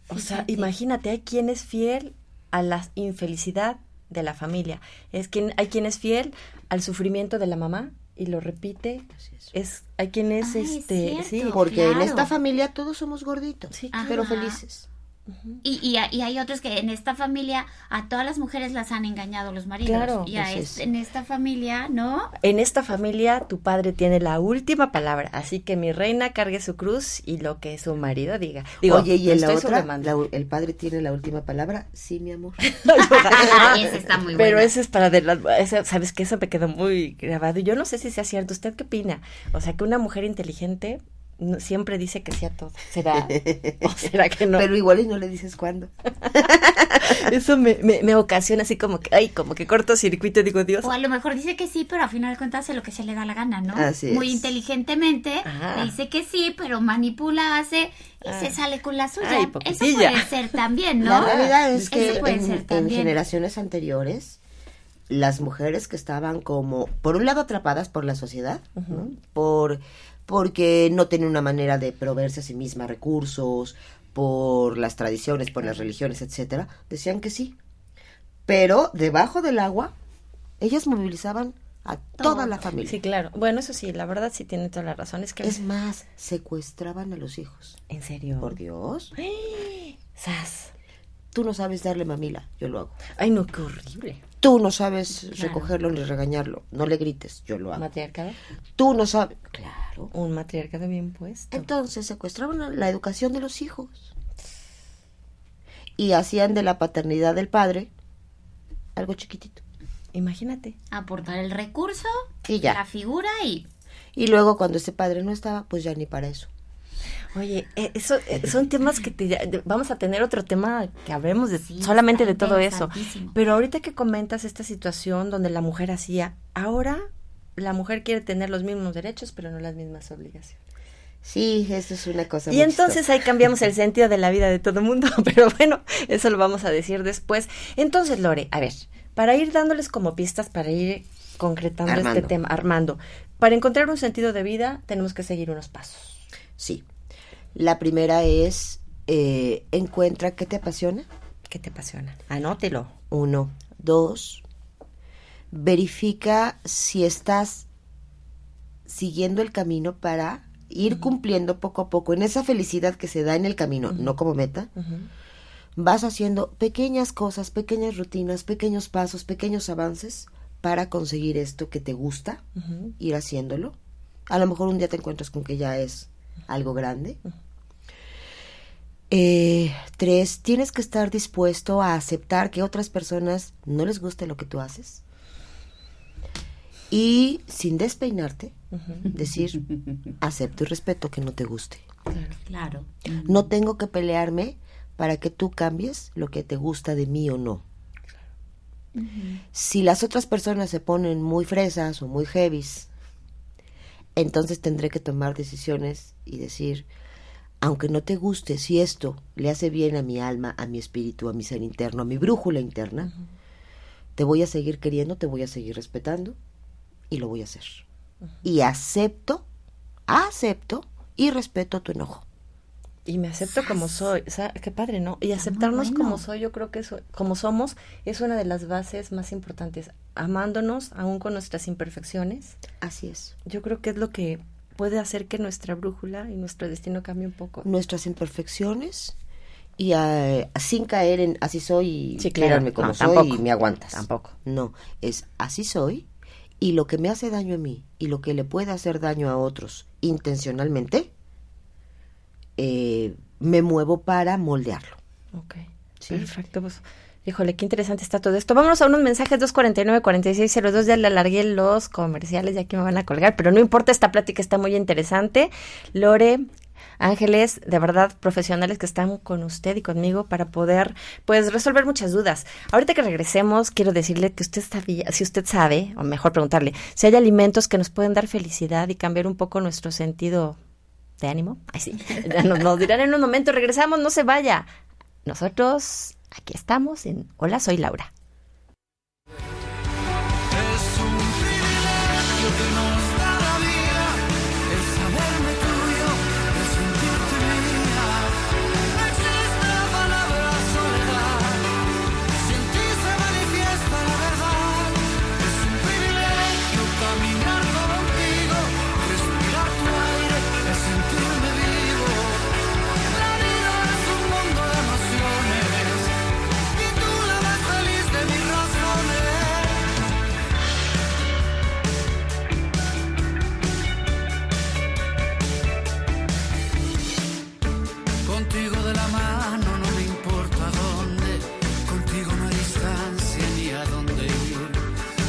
O sea, imagínate, hay quien es fiel a la infelicidad de la familia. Es quien, hay quien es fiel al sufrimiento de la mamá y lo repite. es. hay quien es este, sí, Porque en esta familia todos somos gorditos, pero Y, y, y hay otros que en esta familia a todas las mujeres las han engañado los maridos. Claro. y es- es. en esta familia, ¿no? En esta familia tu padre tiene la última palabra, así que mi reina cargue su cruz y lo que su marido diga. Digo, Oye, y en la otra, la el padre tiene la última palabra. Sí, mi amor. Esa está muy Pero ese es para de la, ese- sabes que eso me quedó muy grabado. y Yo no sé si sea cierto. ¿Usted qué opina? O sea, que una mujer inteligente no- siempre dice que sí a todo. ¿Será? ¿O será que no? Pero igual y no le dices cuándo. Eso me, me, me ocasiona así como que, ay, como que cortocircuito y digo, Dios. O a lo mejor dice que sí, pero a final de cuentas hace lo que se le da la gana, ¿no? Así Muy es. inteligentemente Ajá. le dice que sí, pero manipula, hace y Ah. se sale con la suya. Ay, Eso puede ser también, ¿no? La realidad es que Eso puede en, ser en también. generaciones anteriores, las mujeres que estaban como, por un lado, atrapadas por la sociedad, ¿no? por porque no tenían una manera de proveerse a sí misma recursos, por las tradiciones, por las religiones, etcétera, decían que sí. Pero debajo del agua, ellas movilizaban a toda la familia. Sí, claro. Bueno, eso sí, la verdad sí tiene toda la razón. Es que Es más, secuestraban a los hijos. ¿En serio? Por Dios. Sas. Tú no sabes darle mamila, yo lo hago. Ay, no, qué horrible. Tú no sabes Claro. recogerlo ni regañarlo. No le grites, yo lo hago. ¿Matriarcado? Tú no sabes. Claro. Un matriarcado bien puesto. Entonces secuestraban la educación de los hijos. Y hacían de la paternidad del padre algo chiquitito. Imagínate. Aportar el recurso, Y ya. la figura y Y luego cuando ese padre no estaba, pues ya ni para eso. Oye, eh, eso eh, son temas que te, vamos a tener otro tema que hablemos de solamente de todo eso. Pero ahorita que comentas esta situación donde la mujer hacía, ahora la mujer quiere tener los mismos derechos, pero no las mismas obligaciones. Sí, eso es una cosa Y muy entonces chistosa. ahí cambiamos el sentido de la vida de todo el mundo, pero bueno, eso lo vamos a decir después. Entonces, Lore, a ver, para ir dándoles como pistas, para ir concretando este tema, Armando, para encontrar un sentido de vida tenemos que seguir unos pasos. Sí. La primera es, eh, encuentra qué te apasiona. ¿Qué te apasiona? Anótelo. Uno. Dos. Verifica si estás siguiendo el camino para ir cumpliendo poco a poco en esa felicidad que se da en el camino, no como meta. Vas haciendo pequeñas cosas, pequeñas rutinas, pequeños pasos, pequeños avances para conseguir esto que te gusta, ir haciéndolo. A lo mejor un día te encuentras con que ya es algo grande. Eh, tres, tienes que estar dispuesto a aceptar que otras personas no les guste lo que tú haces. Y sin despeinarte, decir, acepto y respeto que no te guste. Claro. No tengo que pelearme para que tú cambies lo que te gusta de mí o no. Si las otras personas se ponen muy fresas o muy heavies, entonces tendré que tomar decisiones y decir, aunque no te guste, si esto le hace bien a mi alma, a mi espíritu, a mi ser interno, a mi brújula interna, te voy a seguir queriendo, te voy a seguir respetando y lo voy a hacer. Y acepto, acepto y respeto tu enojo. Y me acepto como soy, o sea, qué padre, ¿no? Y aceptarnos como soy, yo creo que eso, como somos, es una de las bases más importantes, amándonos aún con nuestras imperfecciones. Así es. Yo creo que es lo que puede hacer que nuestra brújula y nuestro destino cambie un poco. Nuestras imperfecciones y eh, sin caer en así soy y Sí, claro. como No, soy tampoco. y me aguantas. Tampoco. No, es así soy y lo que me hace daño a mí y lo que le puede hacer daño a otros intencionalmente, eh, me muevo para moldearlo. Ok. Perfecto, pues. Híjole, qué interesante está todo esto. Vámonos a unos mensajes 249-4602. Ya le alargué los comerciales, ya que me van a colgar, pero no importa, esta plática está muy interesante. Lore, Ángeles, de verdad, profesionales que están con usted y conmigo para poder, pues, resolver muchas dudas. Ahorita que regresemos, quiero decirle que usted sabía, si usted sabe, o mejor preguntarle, si hay alimentos que nos pueden dar felicidad y cambiar un poco nuestro sentido de ánimo. Ay, sí. Nos, nos dirán en un momento, regresamos, no se vaya. Nosotros aquí estamos en Hola, soy Laura. La mano no me importa dónde, contigo no hay distancia ni a dónde ir.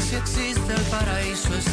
Si existe el paraíso está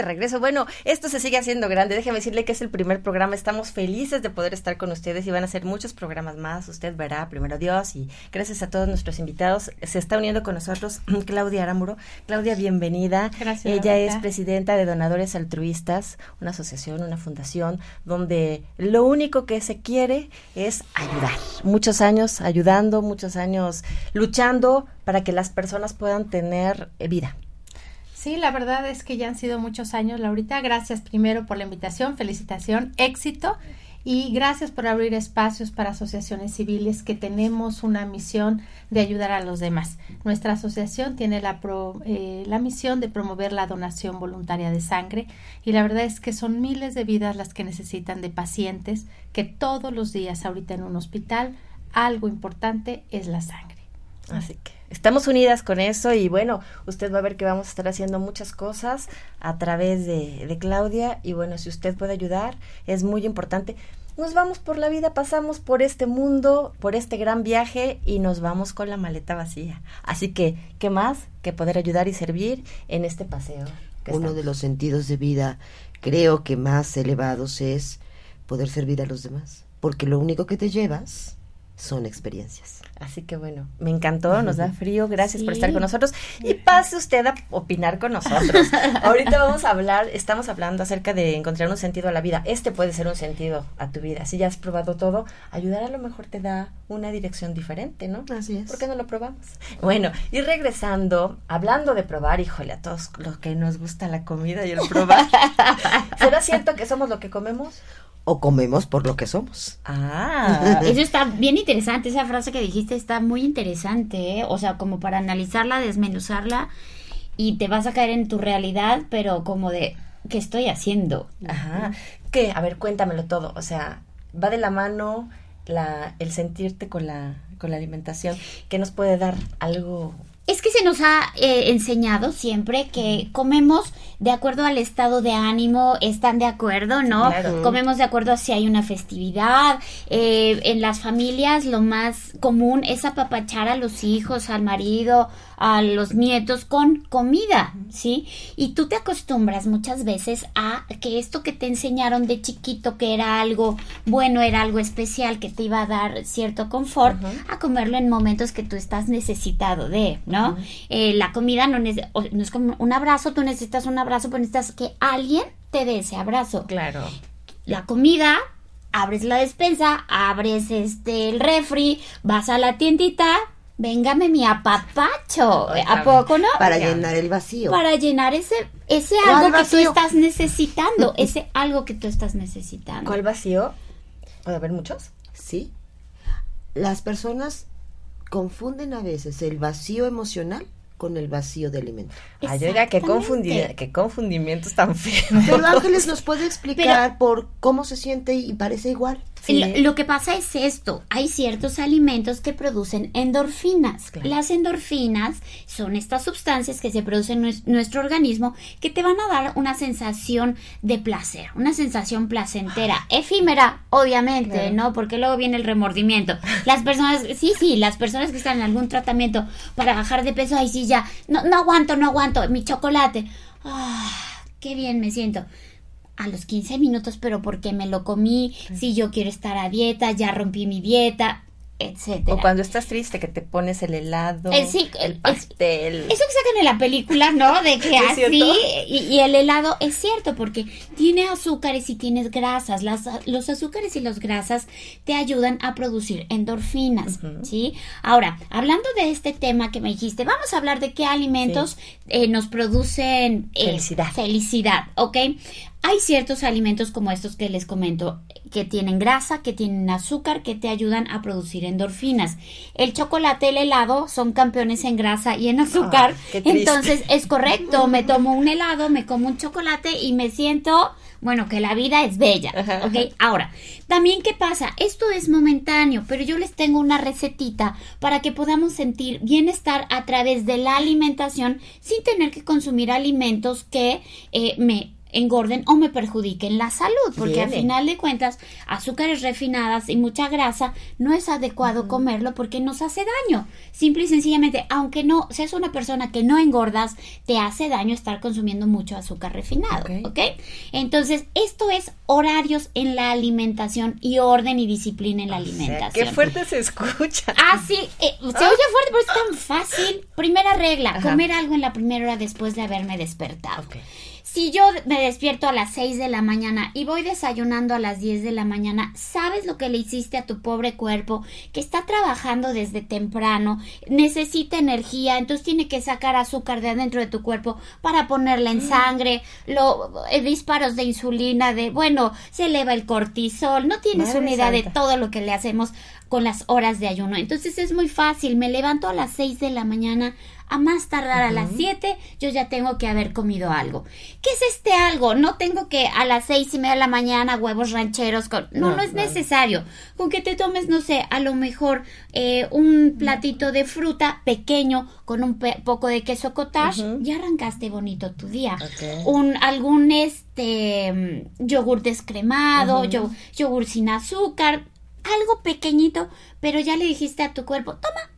De regreso. Bueno, esto se sigue haciendo grande. Déjeme decirle que es el primer programa. Estamos felices de poder estar con ustedes y van a ser muchos programas más. Usted verá, primero Dios, y gracias a todos nuestros invitados. Se está uniendo con nosotros Claudia Aramuro. Claudia, bienvenida. Gracias. Ella es presidenta de Donadores Altruistas, una asociación, una fundación, donde lo único que se quiere es ayudar. Muchos años ayudando, muchos años luchando para que las personas puedan tener vida. Sí, la verdad es que ya han sido muchos años, Laurita. Gracias primero por la invitación, felicitación, éxito y gracias por abrir espacios para asociaciones civiles que tenemos una misión de ayudar a los demás. Nuestra asociación tiene la, eh, la misión de promover la donación voluntaria de sangre y la verdad es que son miles de vidas las que necesitan de pacientes que todos los días ahorita en un hospital algo importante es la sangre. Así que estamos unidas con eso y bueno, usted va a ver que vamos a estar haciendo muchas cosas a través de, de Claudia y bueno, si usted puede ayudar, es muy importante. Nos vamos por la vida, pasamos por este mundo, por este gran viaje y nos vamos con la maleta vacía. Así que, ¿qué más que poder ayudar y servir en este paseo? Uno de los sentidos de vida creo que más elevados es poder servir a los demás, porque lo único que te llevas son experiencias. Así que bueno, me encantó, nos da frío, gracias por estar con nosotros y pase usted a opinar con nosotros. Ahorita vamos a hablar, estamos hablando acerca de encontrar un sentido a la vida. Este puede ser un sentido a tu vida. Si ya has probado todo, ayudar a lo mejor te da una dirección diferente, ¿no? Así es. ¿Por qué no lo probamos? Bueno, y regresando, hablando de probar, híjole, a todos los que nos gusta la comida y el probar. ¿Será cierto que somos lo que comemos? O comemos por lo que somos. Ah, eso está bien interesante, esa frase que dijiste está muy interesante, ¿eh? o sea, como para analizarla, desmenuzarla y te vas a caer en tu realidad, pero como de, ¿qué estoy haciendo? Ajá, ¿qué? A ver, cuéntamelo todo, o sea, va de la mano la, el sentirte con la, con la alimentación, que nos puede dar algo es que se nos ha eh, enseñado siempre que comemos de acuerdo al estado de ánimo, están de acuerdo, ¿no? Comemos de acuerdo a si hay una festividad. Eh, en las familias lo más común es apapachar a los hijos, al marido, a los nietos con comida, ¿sí? Y tú te acostumbras muchas veces a que esto que te enseñaron de chiquito, que era algo bueno, era algo especial, que te iba a dar cierto confort, a comerlo en momentos que tú estás necesitado de, ¿no? Eh, la comida no, no es como un abrazo, tú necesitas un abrazo, pero necesitas que alguien te dé ese abrazo. Claro. La comida abres la despensa, abres este el refri, vas a la tiendita, véngame mi apapacho, ¿a poco no? Para llenar el vacío. Para llenar ese ese algo que tú estás necesitando, ese algo que tú estás necesitando. ¿Cuál vacío? ¿Puede haber muchos? Sí. Las personas confunden a veces el vacío emocional con el vacío de alimento. Ay, oiga, qué, confundi qué confundimientos tan feos. Pero Ángeles nos puede explicar por cómo se siente y parece igual. Lo, que pasa es esto, hay ciertos alimentos que producen endorfinas. Las endorfinas son estas sustancias que se producen en nuestro organismo que te van a dar una sensación de placer, una sensación placentera, ah. efímera, obviamente, ¿no? Porque luego viene el remordimiento. Las personas, sí, sí, las personas que están en algún tratamiento para bajar de peso, ahí sí ya, no, no aguanto, no aguanto, mi chocolate. Ah, qué bien me siento a los 15 minutos, pero porque me lo comí, si yo quiero estar a dieta, ya rompí mi dieta, etcétera. O cuando estás triste que te pones el helado, el, sí, el pastel. eso que sacan en la película, ¿no? De que así y, el helado es cierto porque tiene azúcares y tienes grasas. Las, los azúcares y las grasas te ayudan a producir endorfinas, ¿sí? Ahora, hablando de este tema que me dijiste, vamos a hablar de qué alimentos eh, nos producen eh, felicidad. Felicidad, ¿ok? Hay ciertos alimentos como estos que les comento, que tienen grasa, que tienen azúcar, que te ayudan a producir endorfinas. El chocolate, el helado son campeones en grasa y en azúcar. Ah, triste. Entonces es correcto, me tomo un helado, me como un chocolate y me siento, bueno, que la vida es bella. ¿Ok? Ahora, también qué pasa, esto es momentáneo, pero yo les tengo una recetita para que podamos sentir bienestar a través de la alimentación sin tener que consumir alimentos que eh, me engorden o me perjudiquen la salud, porque al final de cuentas, azúcares refinadas y mucha grasa no es adecuado comerlo porque nos hace daño. Simple y sencillamente, aunque no seas una persona que no engordas, te hace daño estar consumiendo mucho azúcar refinado, ¿ok? Entonces, esto es horarios en la alimentación y orden y disciplina en la alimentación. Qué fuerte se escucha. Ah, sí, eh, se oye fuerte, pero es tan fácil. Primera regla, Ajá. comer algo en la primera hora después de haberme despertado. Si yo me despierto a las 6 de la mañana y voy desayunando a las 10 de la mañana, ¿sabes lo que le hiciste a tu pobre cuerpo que está trabajando desde temprano, necesita energía, entonces tiene que sacar azúcar de adentro de tu cuerpo para ponerla en sangre, lo, eh, disparos de insulina, de, bueno, se eleva el cortisol, no tienes Madre una idea de todo lo que le hacemos con las horas de ayuno. Entonces es muy fácil, me levanto a las 6 de la mañana, a más tardar a las 7, yo ya tengo que haber comido algo. ¿Qué es este algo? No tengo que a las seis y media de la mañana huevos rancheros con... No, no, No, es no. necesario. Con que te tomes, no sé, a lo mejor eh, un platito de fruta pequeño con un pe- poco de queso cottage, ya arrancaste bonito tu día. Un, algún este yogur descremado, yo- yogur sin azúcar, algo pequeñito, pero ya le dijiste a tu cuerpo, toma,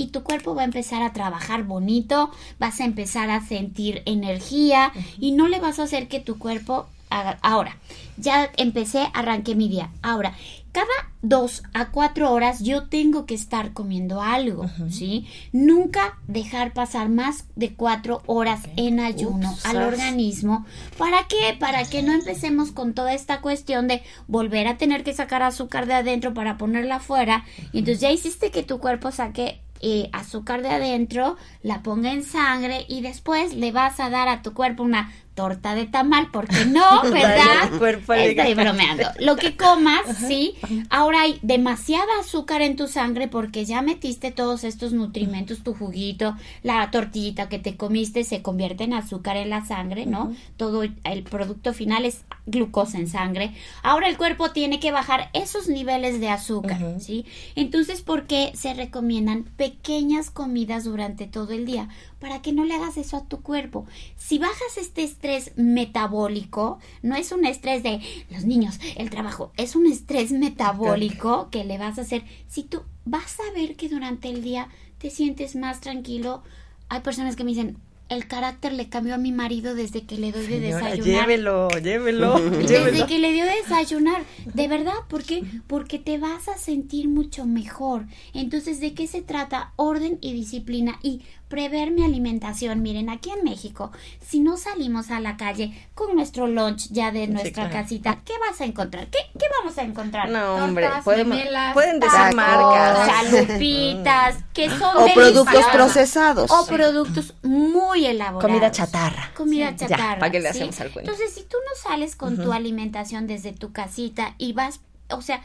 y tu cuerpo va a empezar a trabajar bonito, vas a empezar a sentir energía y no le vas a hacer que tu cuerpo haga. Ahora, ya empecé, arranqué mi día. Ahora, cada dos a cuatro horas yo tengo que estar comiendo algo, ¿sí? Nunca dejar pasar más de cuatro horas en ayuno Ups, al organismo. ¿Para qué? Para que no empecemos con toda esta cuestión de volver a tener que sacar azúcar de adentro para ponerla afuera. Y entonces ya hiciste que tu cuerpo saque eh, azúcar de adentro, la ponga en sangre y después le vas a dar a tu cuerpo una torta de tamal, porque no, ¿verdad? Estoy bromeando. Lo que comas, sí. Ahora hay demasiada azúcar en tu sangre porque ya metiste todos estos nutrimentos, tu juguito, la tortillita que te comiste se convierte en azúcar en la sangre, ¿no? Todo el producto final es glucosa en sangre. Ahora el cuerpo tiene que bajar esos niveles de azúcar, ¿sí? Entonces, ¿por qué se recomiendan pequeñas comidas durante todo el día? Para que no le hagas eso a tu cuerpo. Si bajas este estrés metabólico, no es un estrés de los niños, el trabajo, es un estrés metabólico que le vas a hacer. Si tú vas a ver que durante el día te sientes más tranquilo, hay personas que me dicen, el carácter le cambió a mi marido desde que le doy de Señora, desayunar. llévelo, llévelo, Desde llévelo. que le dio de desayunar, de verdad, ¿por qué? Porque te vas a sentir mucho mejor. Entonces, ¿de qué se trata? Orden y disciplina y prever mi alimentación. Miren, aquí en México, si no salimos a la calle con nuestro lunch ya de nuestra claro. casita, ¿qué vas a encontrar? ¿Qué, qué vamos a encontrar? No, hombre, Tortas, podemos- memelas, pueden decir marcas. chalupitas, que son O productos procesados. O productos muy elaborados. Comida chatarra. Comida Sí. Ya, chatarra. ¿para qué le ¿sí? hacemos al cuento? Entonces, si tú no sales con tu alimentación desde tu casita y vas, o sea,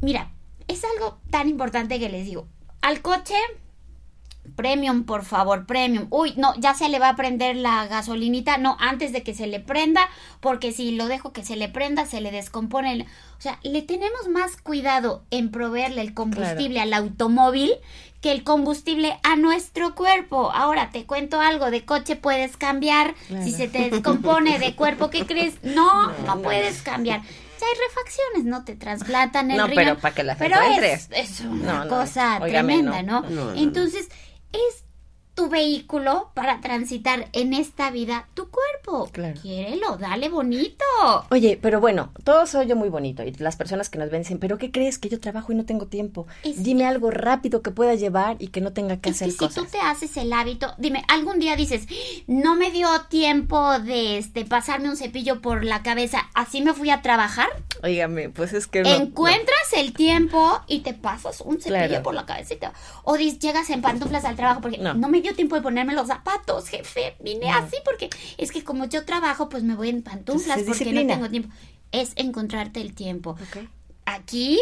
mira, es algo tan importante que les digo. Al coche, premium, por favor, premium. Uy, no, ya se le va a prender la gasolinita. No, antes de que se le prenda, porque si lo dejo que se le prenda, se le descompone. el- O sea, le tenemos más cuidado en proveerle el combustible al automóvil que el combustible a nuestro cuerpo. Ahora te cuento algo, de coche puedes cambiar, Claro. si se te descompone de cuerpo, ¿qué crees? No, no, puedes cambiar. Ya hay refacciones, no te trasplantan el No, riñón. pero para que las Pero es, es una No, no, cosa óigame, tremenda, no. Entonces, es tu vehículo para transitar en esta vida tu cuerpo. Claro. Quiérelo, dale bonito. Oye, pero bueno, todo se oye muy bonito y las personas que nos ven dicen, pero ¿qué crees? Que yo trabajo y no tengo tiempo. Es- Dime algo rápido que pueda llevar y que no tenga que Es que hacer si cosas. tú te haces el hábito, dime, algún día dices, no me dio tiempo de este pasarme un cepillo por la cabeza, así me fui a trabajar. Óigame, pues es que no. Encuentras el tiempo y te pasas un cepillo Claro. por la cabecita. O llegas en pantuflas al trabajo porque No. no, me dio tiempo de ponerme los zapatos, jefe. Vine así porque es que como yo trabajo, pues me voy en pantuflas Entonces, porque disciplina. no tengo tiempo. Es encontrarte el tiempo. Aquí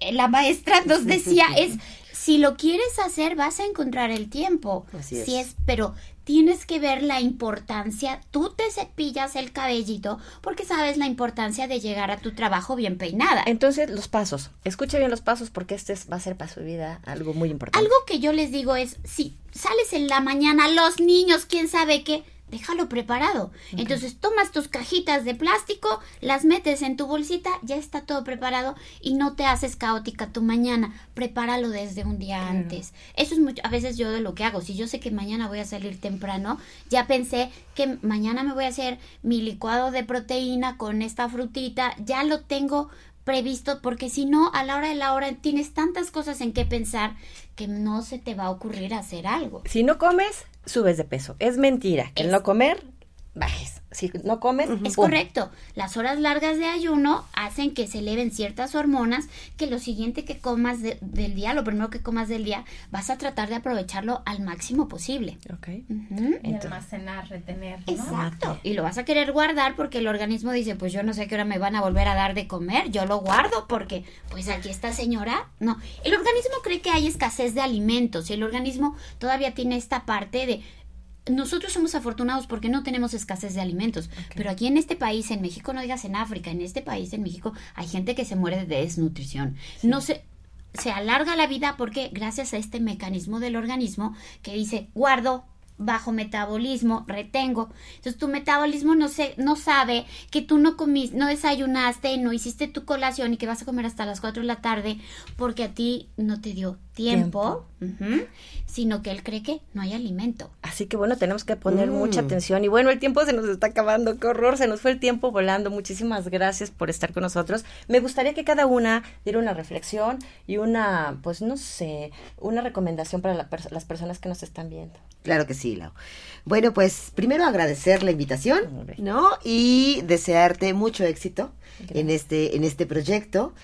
eh, la maestra nos decía es si lo quieres hacer vas a encontrar el tiempo. Así es. Si es, pero tienes que ver la importancia. Tú te cepillas el cabellito porque sabes la importancia de llegar a tu trabajo bien peinada. Entonces, los pasos. Escuche bien los pasos porque este es- va a ser para su vida algo muy importante. Algo que yo les digo es, si sales en la mañana, los niños, quién sabe qué, déjalo preparado. Entonces tomas tus cajitas de plástico, las metes en tu bolsita, ya está todo preparado y no te haces caótica tu mañana. Prepáralo desde un día antes. Eso es mucho, a veces yo de lo que hago. Si yo sé que mañana voy a salir temprano, ya pensé que mañana me voy a hacer mi licuado de proteína con esta frutita, ya lo tengo previsto porque si no a la hora de la hora tienes tantas cosas en qué pensar que no se te va a ocurrir hacer algo. Si no comes, subes de peso. Es mentira. El no comer, bajes. Si no comes, Es ¡pum! correcto. Las horas largas de ayuno hacen que se eleven ciertas hormonas que lo siguiente que comas de- del día, lo primero que comas del día, vas a tratar de aprovecharlo al máximo posible. Ok. Y almacenar, retener. ¿no? Exacto. Y lo vas a querer guardar porque el organismo dice, pues yo no sé qué hora me van a volver a dar de comer, yo lo guardo porque, pues aquí esta señora, no. El organismo cree que hay escasez de alimentos y el organismo todavía tiene esta parte de... Nosotros somos afortunados porque no tenemos escasez de alimentos, pero aquí en este país, en México, no digas en África, en este país, en México, hay gente que se muere de desnutrición. No se, se alarga la vida porque gracias a este mecanismo del organismo que dice guardo bajo metabolismo, retengo. Entonces tu metabolismo no se, no sabe que tú no comiste, no desayunaste, no hiciste tu colación y que vas a comer hasta las 4 de la tarde porque a ti no te dio tiempo, sino que él cree que no hay alimento. Así que bueno, tenemos que poner Mm. mucha atención. Y bueno, el tiempo se nos está acabando. Qué horror, se nos fue el tiempo volando. Muchísimas gracias por estar con nosotros. Me gustaría que cada una diera una reflexión y una, pues no sé, una recomendación para la pers- las personas que nos están viendo. Claro que sí, Lau. Bueno, pues primero agradecer la invitación, ¿no? Y desearte mucho éxito en este, en este proyecto.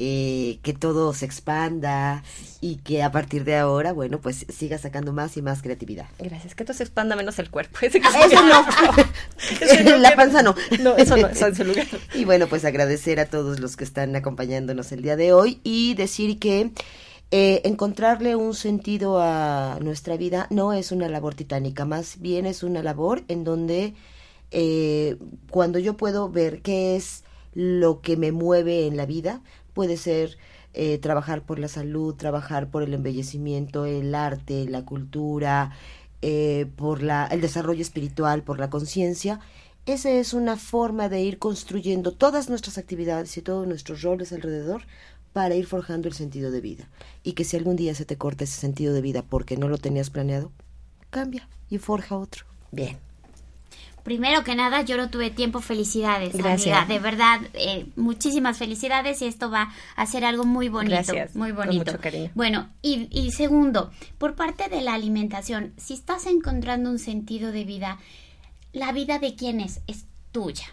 eh, que todo se expanda y que a partir de ahora, bueno, pues siga sacando más y más creatividad. Gracias. Que todo se expanda menos el cuerpo. Eso no. Eso no la panza no. No, eso no, eso en su lugar. Y bueno, pues agradecer a todos los que están acompañándonos el día de hoy y decir que eh, encontrarle un sentido a nuestra vida no es una labor titánica, más bien es una labor en donde eh, cuando yo puedo ver qué es lo que me mueve en la vida, puede ser eh, trabajar por la salud, trabajar por el embellecimiento, el arte, la cultura, eh, por la, el desarrollo espiritual, por la conciencia. Esa es una forma de ir construyendo todas nuestras actividades y todos nuestros roles alrededor para ir forjando el sentido de vida. Y que si algún día se te corta ese sentido de vida porque no lo tenías planeado, cambia y forja otro. Bien. Primero que nada, yo no tuve tiempo. Felicidades, Gracias. amiga. De verdad, eh, muchísimas felicidades y esto va a ser algo muy bonito. Gracias, Muy con bonito. mucho cariño. Bueno, y, y segundo, por parte de la alimentación, si estás encontrando un sentido de vida, la vida de quién es, es tuya.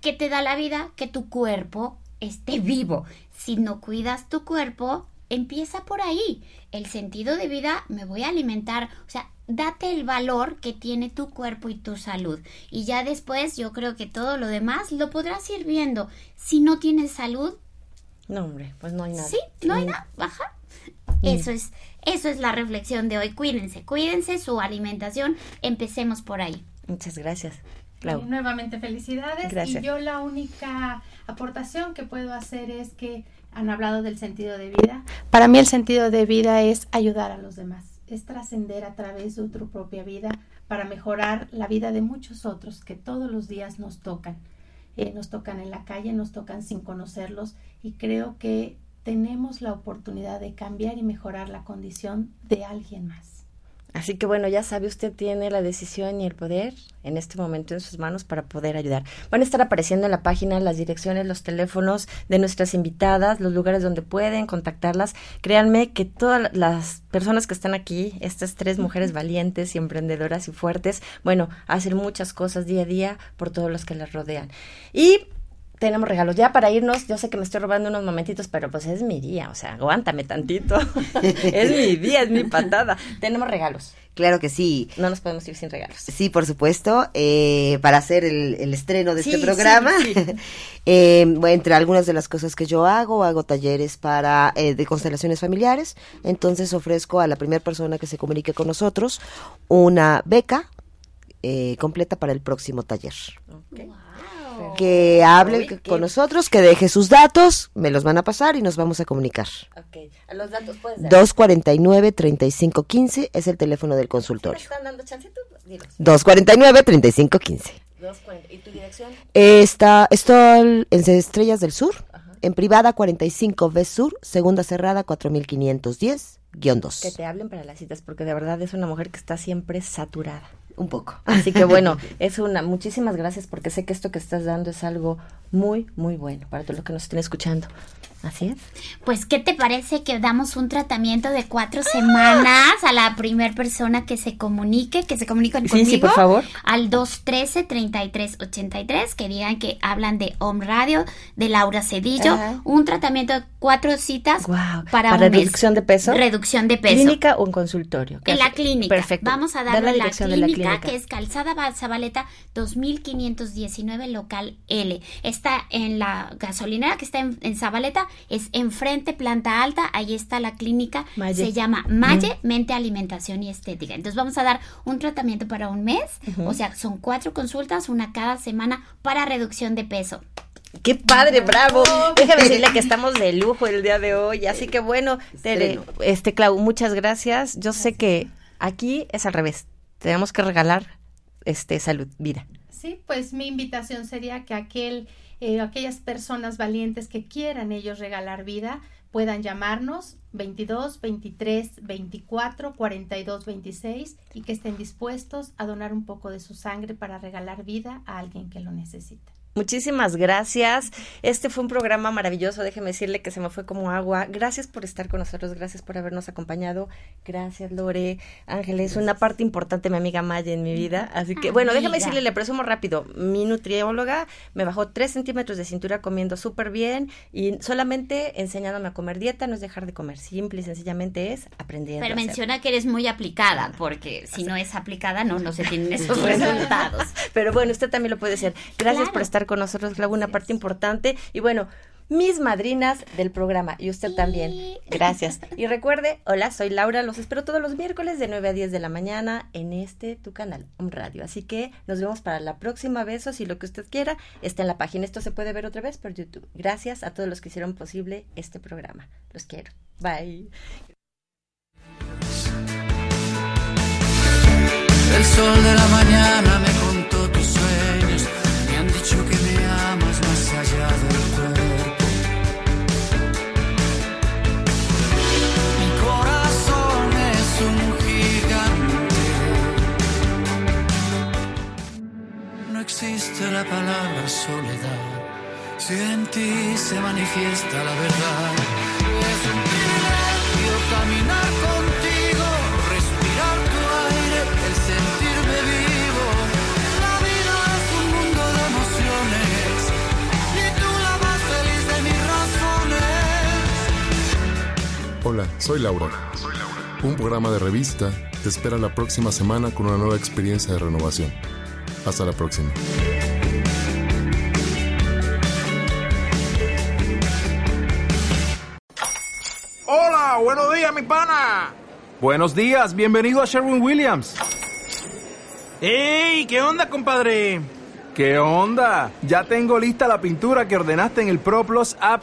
¿Qué te da la vida? Que tu cuerpo esté vivo. Si no cuidas tu cuerpo, empieza por ahí. El sentido de vida, me voy a alimentar. O sea, date el valor que tiene tu cuerpo y tu salud. Y ya después yo creo que todo lo demás lo podrás ir viendo. Si no tienes salud, No, hombre, pues no hay nada. sí, no hay Mm. nada, baja. Mm. Eso es, eso es la reflexión de hoy. Cuídense, cuídense su alimentación. Empecemos por ahí. Muchas gracias. Clau. Y nuevamente felicidades. Gracias. Y yo la única aportación que puedo hacer es que han hablado del sentido de vida. Para mí el sentido de vida es ayudar a los demás, es trascender a través de tu propia vida para mejorar la vida de muchos otros que todos los días nos tocan. Eh, nos tocan en la calle, nos tocan sin conocerlos y creo que tenemos la oportunidad de cambiar y mejorar la condición de alguien más. Así que bueno, ya sabe, usted tiene la decisión y el poder en este momento en sus manos para poder ayudar. Van a estar apareciendo en la página las direcciones, los teléfonos de nuestras invitadas, los lugares donde pueden contactarlas. Créanme que todas las personas que están aquí, estas tres mujeres valientes y emprendedoras y fuertes, bueno, hacen muchas cosas día a día por todos los que las rodean. Y tenemos regalos. Ya para irnos, yo sé que me estoy robando unos momentitos, pero pues es mi día, o sea, aguántame tantito. es mi día, es mi patada. Tenemos regalos. Claro que sí. No nos podemos ir sin regalos. Sí, por supuesto. Eh, para hacer el, el, estreno de este programa, sí, sí. eh, entre algunas de las cosas que yo hago, hago talleres para eh, de constelaciones familiares. Entonces ofrezco a la primera persona que se comunique con nosotros una beca eh, completa para el próximo taller. Okay. Wow que hable Uy, con nosotros, que deje sus datos, me los van a pasar y nos vamos a comunicar. Okay. ¿A los datos puedes dar? 249-3515 es el teléfono del consultorio. ¿Me están dando chancito? 249-3515. ¿Y tu dirección? Está, estoy en Estrellas del Sur, Ajá. en privada 45 B Sur, segunda cerrada 4510. Guión 2. Que te hablen para las citas, porque de verdad es una mujer que está siempre saturada. Un poco. Así que bueno, es una, muchísimas gracias porque sé que esto que estás dando es algo muy, muy bueno para todos los que nos estén escuchando. Así es. Pues, ¿qué te parece que damos un tratamiento de cuatro semanas a la primer persona que se comunique, que se comuniquen conmigo? Sí, sí, por favor. Al 213-3383, que digan que hablan de Home Radio, de Laura Cedillo. Un tratamiento de cuatro citas wow. para, ¿Para reducción de peso. Reducción de peso. ¿Clínica o en consultorio? En la clínica. Perfecto. Vamos a darle la, la, clínica, de la clínica, que es Calzada Zabaleta 2519, local L. Está en la gasolinera que está en, en Zabaleta es enfrente, planta alta, ahí está la clínica, Maye. se llama Maye, mm. Mente, Alimentación y Estética. Entonces vamos a dar un tratamiento para un mes, uh -huh. o sea, son cuatro consultas, una cada semana para reducción de peso. ¡Qué padre, bravo! Déjame decirle que estamos de lujo el día de hoy, así que bueno, Tere, este Clau, muchas gracias. Yo sé que aquí es al revés, tenemos que regalar este salud, vida. Sí, pues mi invitación sería que aquel eh, aquellas personas valientes que quieran ellos regalar vida puedan llamarnos 22 23 24 42 26 y que estén dispuestos a donar un poco de su sangre para regalar vida a alguien que lo necesita. Muchísimas gracias. Este fue un programa maravilloso. Déjeme decirle que se me fue como agua. Gracias por estar con nosotros. Gracias por habernos acompañado. Gracias, Lore. Ángeles, una parte importante, mi amiga Maya, en mi vida. Así que, bueno, déjame decirle, le presumo rápido. Mi nutrióloga me bajó tres centímetros de cintura comiendo súper bien y solamente enseñándome a comer dieta. No es dejar de comer. Simple y sencillamente es aprendiendo. Pero menciona que eres muy aplicada, porque si no es aplicada, no, no se tienen esos resultados. Pero bueno, usted también lo puede decir. Gracias claro. por estar con nosotros, Clau, una parte importante. Y bueno, mis madrinas del programa y usted también. Gracias. Y recuerde, hola, soy Laura, los espero todos los miércoles de 9 a 10 de la mañana en este tu canal, Home Radio. Así que nos vemos para la próxima. Besos y lo que usted quiera está en la página. Esto se puede ver otra vez por YouTube. Gracias a todos los que hicieron posible este programa. Los quiero. Bye. El sol de la mañana me contó Mi corazón es un gigante. No existe la palabra soledad. Si en ti se manifiesta la verdad, Hola, soy Laura. Un programa de revista te espera la próxima semana con una nueva experiencia de renovación. Hasta la próxima. Hola, buenos días, mi pana. Buenos días, bienvenido a Sherwin Williams. ¡Ey! ¿Qué onda, compadre? ¿Qué onda? Ya tengo lista la pintura que ordenaste en el ProPlus app.